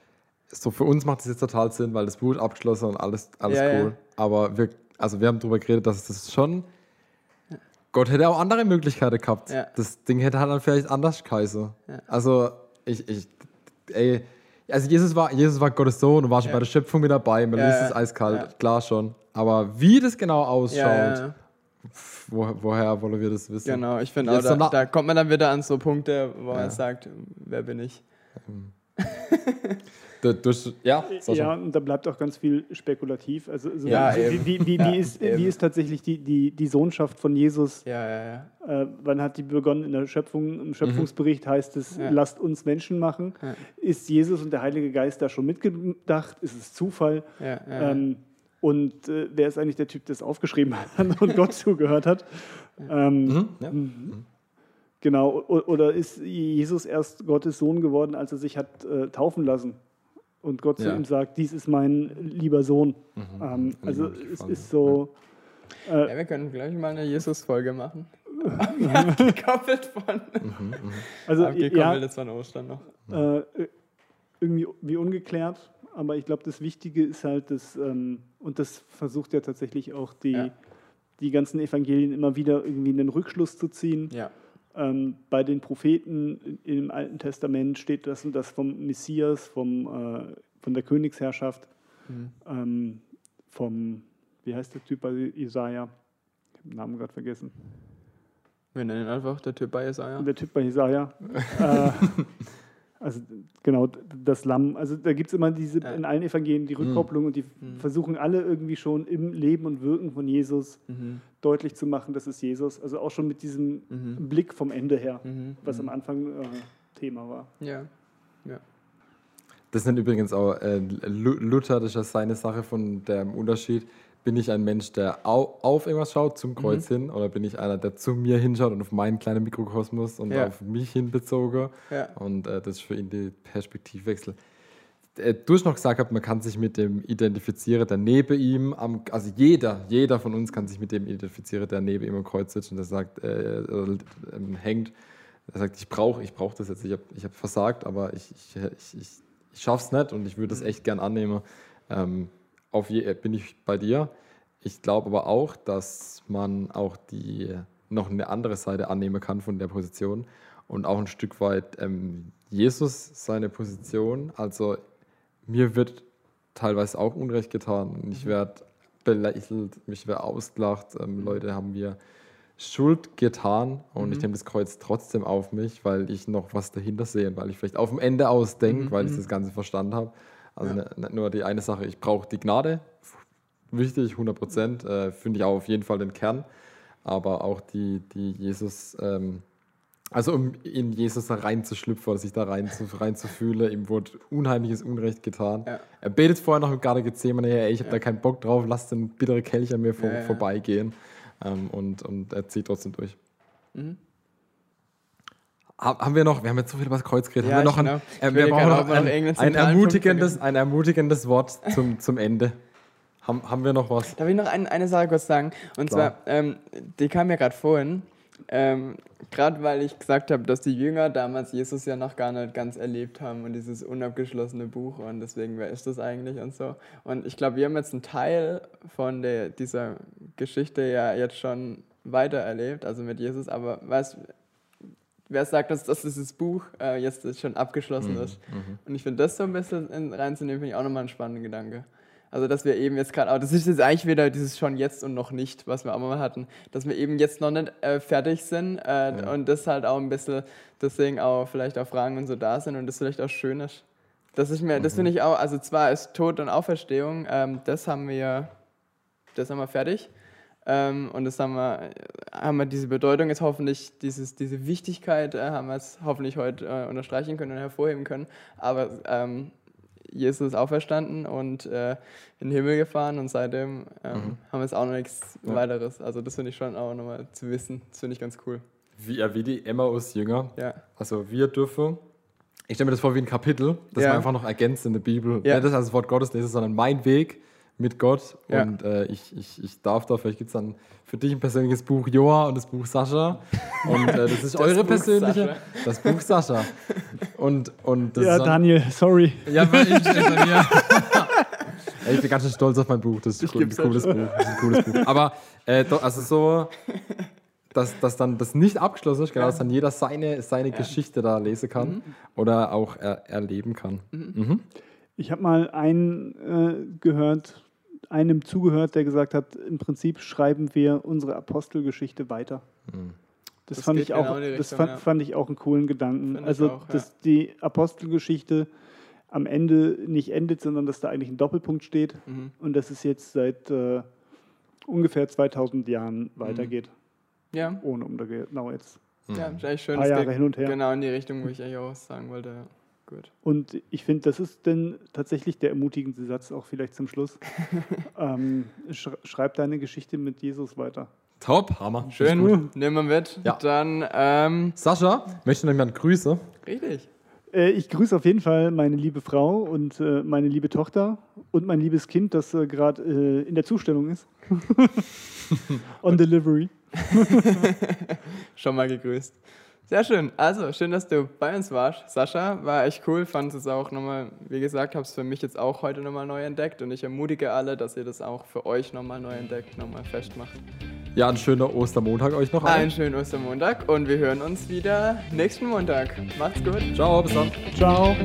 so für uns macht das jetzt total Sinn, weil das Buch abgeschlossen und alles, alles Ja, cool. Aber wir, also wir haben drüber geredet, dass es das schon Gott hätte auch andere Möglichkeiten gehabt. Ja. Das Ding hätte halt dann vielleicht anders geheißen. Ja. Also, ich, ich, ey, also Jesus war, Jesus war Gottes Sohn und war schon Ja. bei der Schöpfung mit dabei. Man Ja, liest es eiskalt, Ja. klar schon. Aber wie das genau ausschaut, Wo, woher wollen wir das wissen? genau. Ich finde auch, da, da kommt man dann wieder an so Punkte, wo man sagt, wer bin ich? Du, durch, ja, Sascha. Ja, und da bleibt auch ganz viel spekulativ. Also, also Ja, wie, eben. wie, wie, Ja, ist, wie ist tatsächlich die, die, die Sohnschaft von Jesus? Ja, ja, ja. Äh, wann hat die begonnen? In der Schöpfung, im Schöpfungsbericht heißt es, lasst uns Menschen machen. Ist Jesus und der Heilige Geist da schon mitgedacht? Ist es Zufall? Ähm, und äh, wer ist eigentlich der Typ, der es aufgeschrieben hat und Gott zugehört hat? Ähm, Mhm, ja. Genau, oder ist Jesus erst Gottes Sohn geworden, als er sich hat äh, taufen lassen? Und Gott zu Ja. ihm sagt, dies ist mein lieber Sohn. Ähm, also es gefallen, ist so, ja, wir können gleich mal eine Jesus-Folge machen. Abgekoppelt von. also Abgekoppelt ja, ist von Ostern noch. äh, irgendwie wie ungeklärt, aber ich glaube, das Wichtige ist halt, dass, ähm, und das versucht ja tatsächlich auch die, Ja. die ganzen Evangelien immer wieder irgendwie einen Rückschluss zu ziehen. Ja. Ähm, bei den Propheten im Alten Testament steht das und das vom Messias, vom, äh, von der Königsherrschaft, Mhm. ähm, vom, wie heißt der Typ bei Jesaja? Ich habe den Namen gerade vergessen. Wir nennen ihn einfach der Typ bei Jesaja. Der Typ bei Jesaja. äh, also genau, das Lamm. Also da gibt es immer diese, Ja. in allen Evangelien die Rückkopplung und die Mhm. versuchen alle irgendwie schon im Leben und Wirken von Jesus Mhm. deutlich zu machen, das ist Jesus. Also auch schon mit diesem Mhm. Blick vom Ende her, Mhm. was am Anfang äh, Thema war. Ja. Ja. Das nennt übrigens auch äh, Lu- Luther, das ist ja seine Sache von dem Unterschied. Bin ich ein Mensch, der au auf irgendwas schaut, zum Kreuz hin, oder bin ich einer, der zu mir hinschaut und auf meinen kleinen Mikrokosmos und Ja. auf mich hinbezogen? Ja. Und äh, das ist für ihn die Perspektivwechsel. Äh, Du hast noch gesagt, man kann sich mit dem identifizieren, der neben ihm, am, also jeder, jeder von uns kann sich mit dem identifizieren, der neben ihm am Kreuz sitzt und der sagt, äh, ähm, hängt. Er sagt, ich brauche ich brauch das jetzt, ich habe ich hab versagt, aber ich, ich, ich, ich, ich schaff's nicht und ich würde es echt gern annehmen. Ähm, auf je, bin ich bei dir. Ich glaube aber auch, dass man auch die noch eine andere Seite annehmen kann von der Position und auch ein Stück weit ähm, Jesus seine Position. Also mir wird teilweise auch Unrecht getan ich werde belächelt, mich werde ausgelacht. Ähm, Leute haben mir Schuld getan und ich nehme das Kreuz trotzdem auf mich, weil ich noch was dahinter sehe, weil ich vielleicht auf dem Ende aus denke, weil ich das Ganze verstanden habe. Also Ja. ne- nicht nur die eine Sache, ich brauche die Gnade, wichtig, 100 Prozent, äh, finde ich auch auf jeden Fall den Kern, aber auch die, die Jesus, ähm, also um in Jesus da reinzuschlüpfen oder sich da rein zu, reinzufühlen, ihm wurde unheimliches Unrecht getan. Ja. Er betet vorher noch im Garten Gethsemane, hey, ich habe da keinen Bock drauf, lass den bittere Kelch an mir vor, Ja, ja. vorbeigehen ähm, und, und er zieht trotzdem durch. Mhm. Ha- Haben wir noch, wir haben jetzt so viel über das Kreuz geredet, Ja, haben wir noch ein, äh, wir brauchen noch ein, ein, ermutigendes, ein ermutigendes Wort zum, zum Ende. Haben, haben wir noch was? Darf ich noch ein, eine Sache kurz sagen? Und Klar. zwar, ähm, die kam mir gerade vorhin, ähm, gerade weil ich gesagt habe, dass die Jünger damals Jesus ja noch gar nicht ganz erlebt haben und dieses unabgeschlossene Buch und deswegen, wer ist das eigentlich und so. Und ich glaube, wir haben jetzt einen Teil von der, dieser Geschichte ja jetzt schon weiter erlebt, also mit Jesus, aber weißt wer sagt, dass, dass dieses Buch äh, jetzt schon abgeschlossen ist? Und ich finde das so ein bisschen in, reinzunehmen, finde ich auch nochmal einen spannenden Gedanke. Also, dass wir eben jetzt gerade, auch das ist jetzt eigentlich wieder dieses schon jetzt und noch nicht, was wir auch mal hatten, dass wir eben jetzt noch nicht äh, fertig sind äh, und das halt auch ein bisschen, deswegen auch vielleicht auch Fragen und so da sind und das vielleicht auch schön ist. Das ist mir, das finde ich auch, also zwar ist Tod und Auferstehung, ähm, das haben wir, das haben wir fertig. Ähm, und das haben wir, haben wir diese Bedeutung jetzt hoffentlich, dieses, diese Wichtigkeit äh, haben wir jetzt hoffentlich heute äh, unterstreichen können und hervorheben können. Aber ähm, Jesus ist auferstanden und äh, in den Himmel gefahren und seitdem ähm, haben wir jetzt auch noch nichts Ja. weiteres. Also das finde ich schon auch nochmal zu wissen. Das finde ich ganz cool. Wie, ja, wie die Emmaus-Jünger. Ja. Also wir dürfen, ich stelle mir das vor wie ein Kapitel, das Ja. man einfach noch ergänzt in der Bibel. Ja. Nicht das als Wort Gottes lese, sondern mein Weg mit Gott. Ja. Und äh, ich, ich, ich darf da, vielleicht gibt es dann für dich ein persönliches Buch Joa und das Buch Sascha. Und äh, das ist eure Buch persönliche, Sascha. das Buch Sascha. Und, und das ja, ist dann- Daniel, sorry. Ja, weil ich, bei mir. Ey, ich bin ganz schön stolz auf mein Buch. Das ist Ich ein cooles Buch. Das ist ein cooles Buch. Aber äh, doch, also so, dass, dass dann das nicht abgeschlossen ist, genau, dass dann jeder seine, seine Geschichte da lesen kann Mhm. oder auch er, erleben kann. Mhm. Ich habe mal einen äh, gehört, einem zugehört, der gesagt hat, im Prinzip schreiben wir unsere Apostelgeschichte weiter. Das, Das fand ich auch, genau das fand, ja. fand ich auch einen coolen Gedanken. Find also, auch, ja. dass die Apostelgeschichte am Ende nicht endet, sondern dass da eigentlich ein Doppelpunkt steht Mhm. und dass es jetzt seit äh, ungefähr 2000 Jahren weitergeht, Ja, ohne um da genau jetzt. ja, ist eigentlich schön. Paar das Jahre hin und her. Genau in die Richtung, wo ich eigentlich auch sagen wollte. Gut. Und ich finde, das ist denn tatsächlich der ermutigende Satz, auch vielleicht zum Schluss. ähm, sch schreib deine Geschichte mit Jesus weiter. Top, Hammer. Schön, nehmen wir mit. Ja. Dann, ähm, Sascha, möchte noch jemand grüßen? richtig. Äh, ich grüße auf jeden Fall meine liebe Frau und äh, meine liebe Tochter und mein liebes Kind, das äh, gerade äh, in der Zustellung ist. On Delivery. Schon mal gegrüßt. Sehr schön. Also, schön, dass du bei uns warst. Sascha, war echt cool. Fand es auch nochmal, wie gesagt, habe es für mich jetzt auch heute nochmal neu entdeckt und ich ermutige alle, dass ihr das auch für euch nochmal neu entdeckt, nochmal festmacht. Ja, ein schöner Ostermontag euch noch. Einen schönen Ostermontag und wir hören uns wieder nächsten Montag. Macht's gut. Ciao, bis dann. Ciao.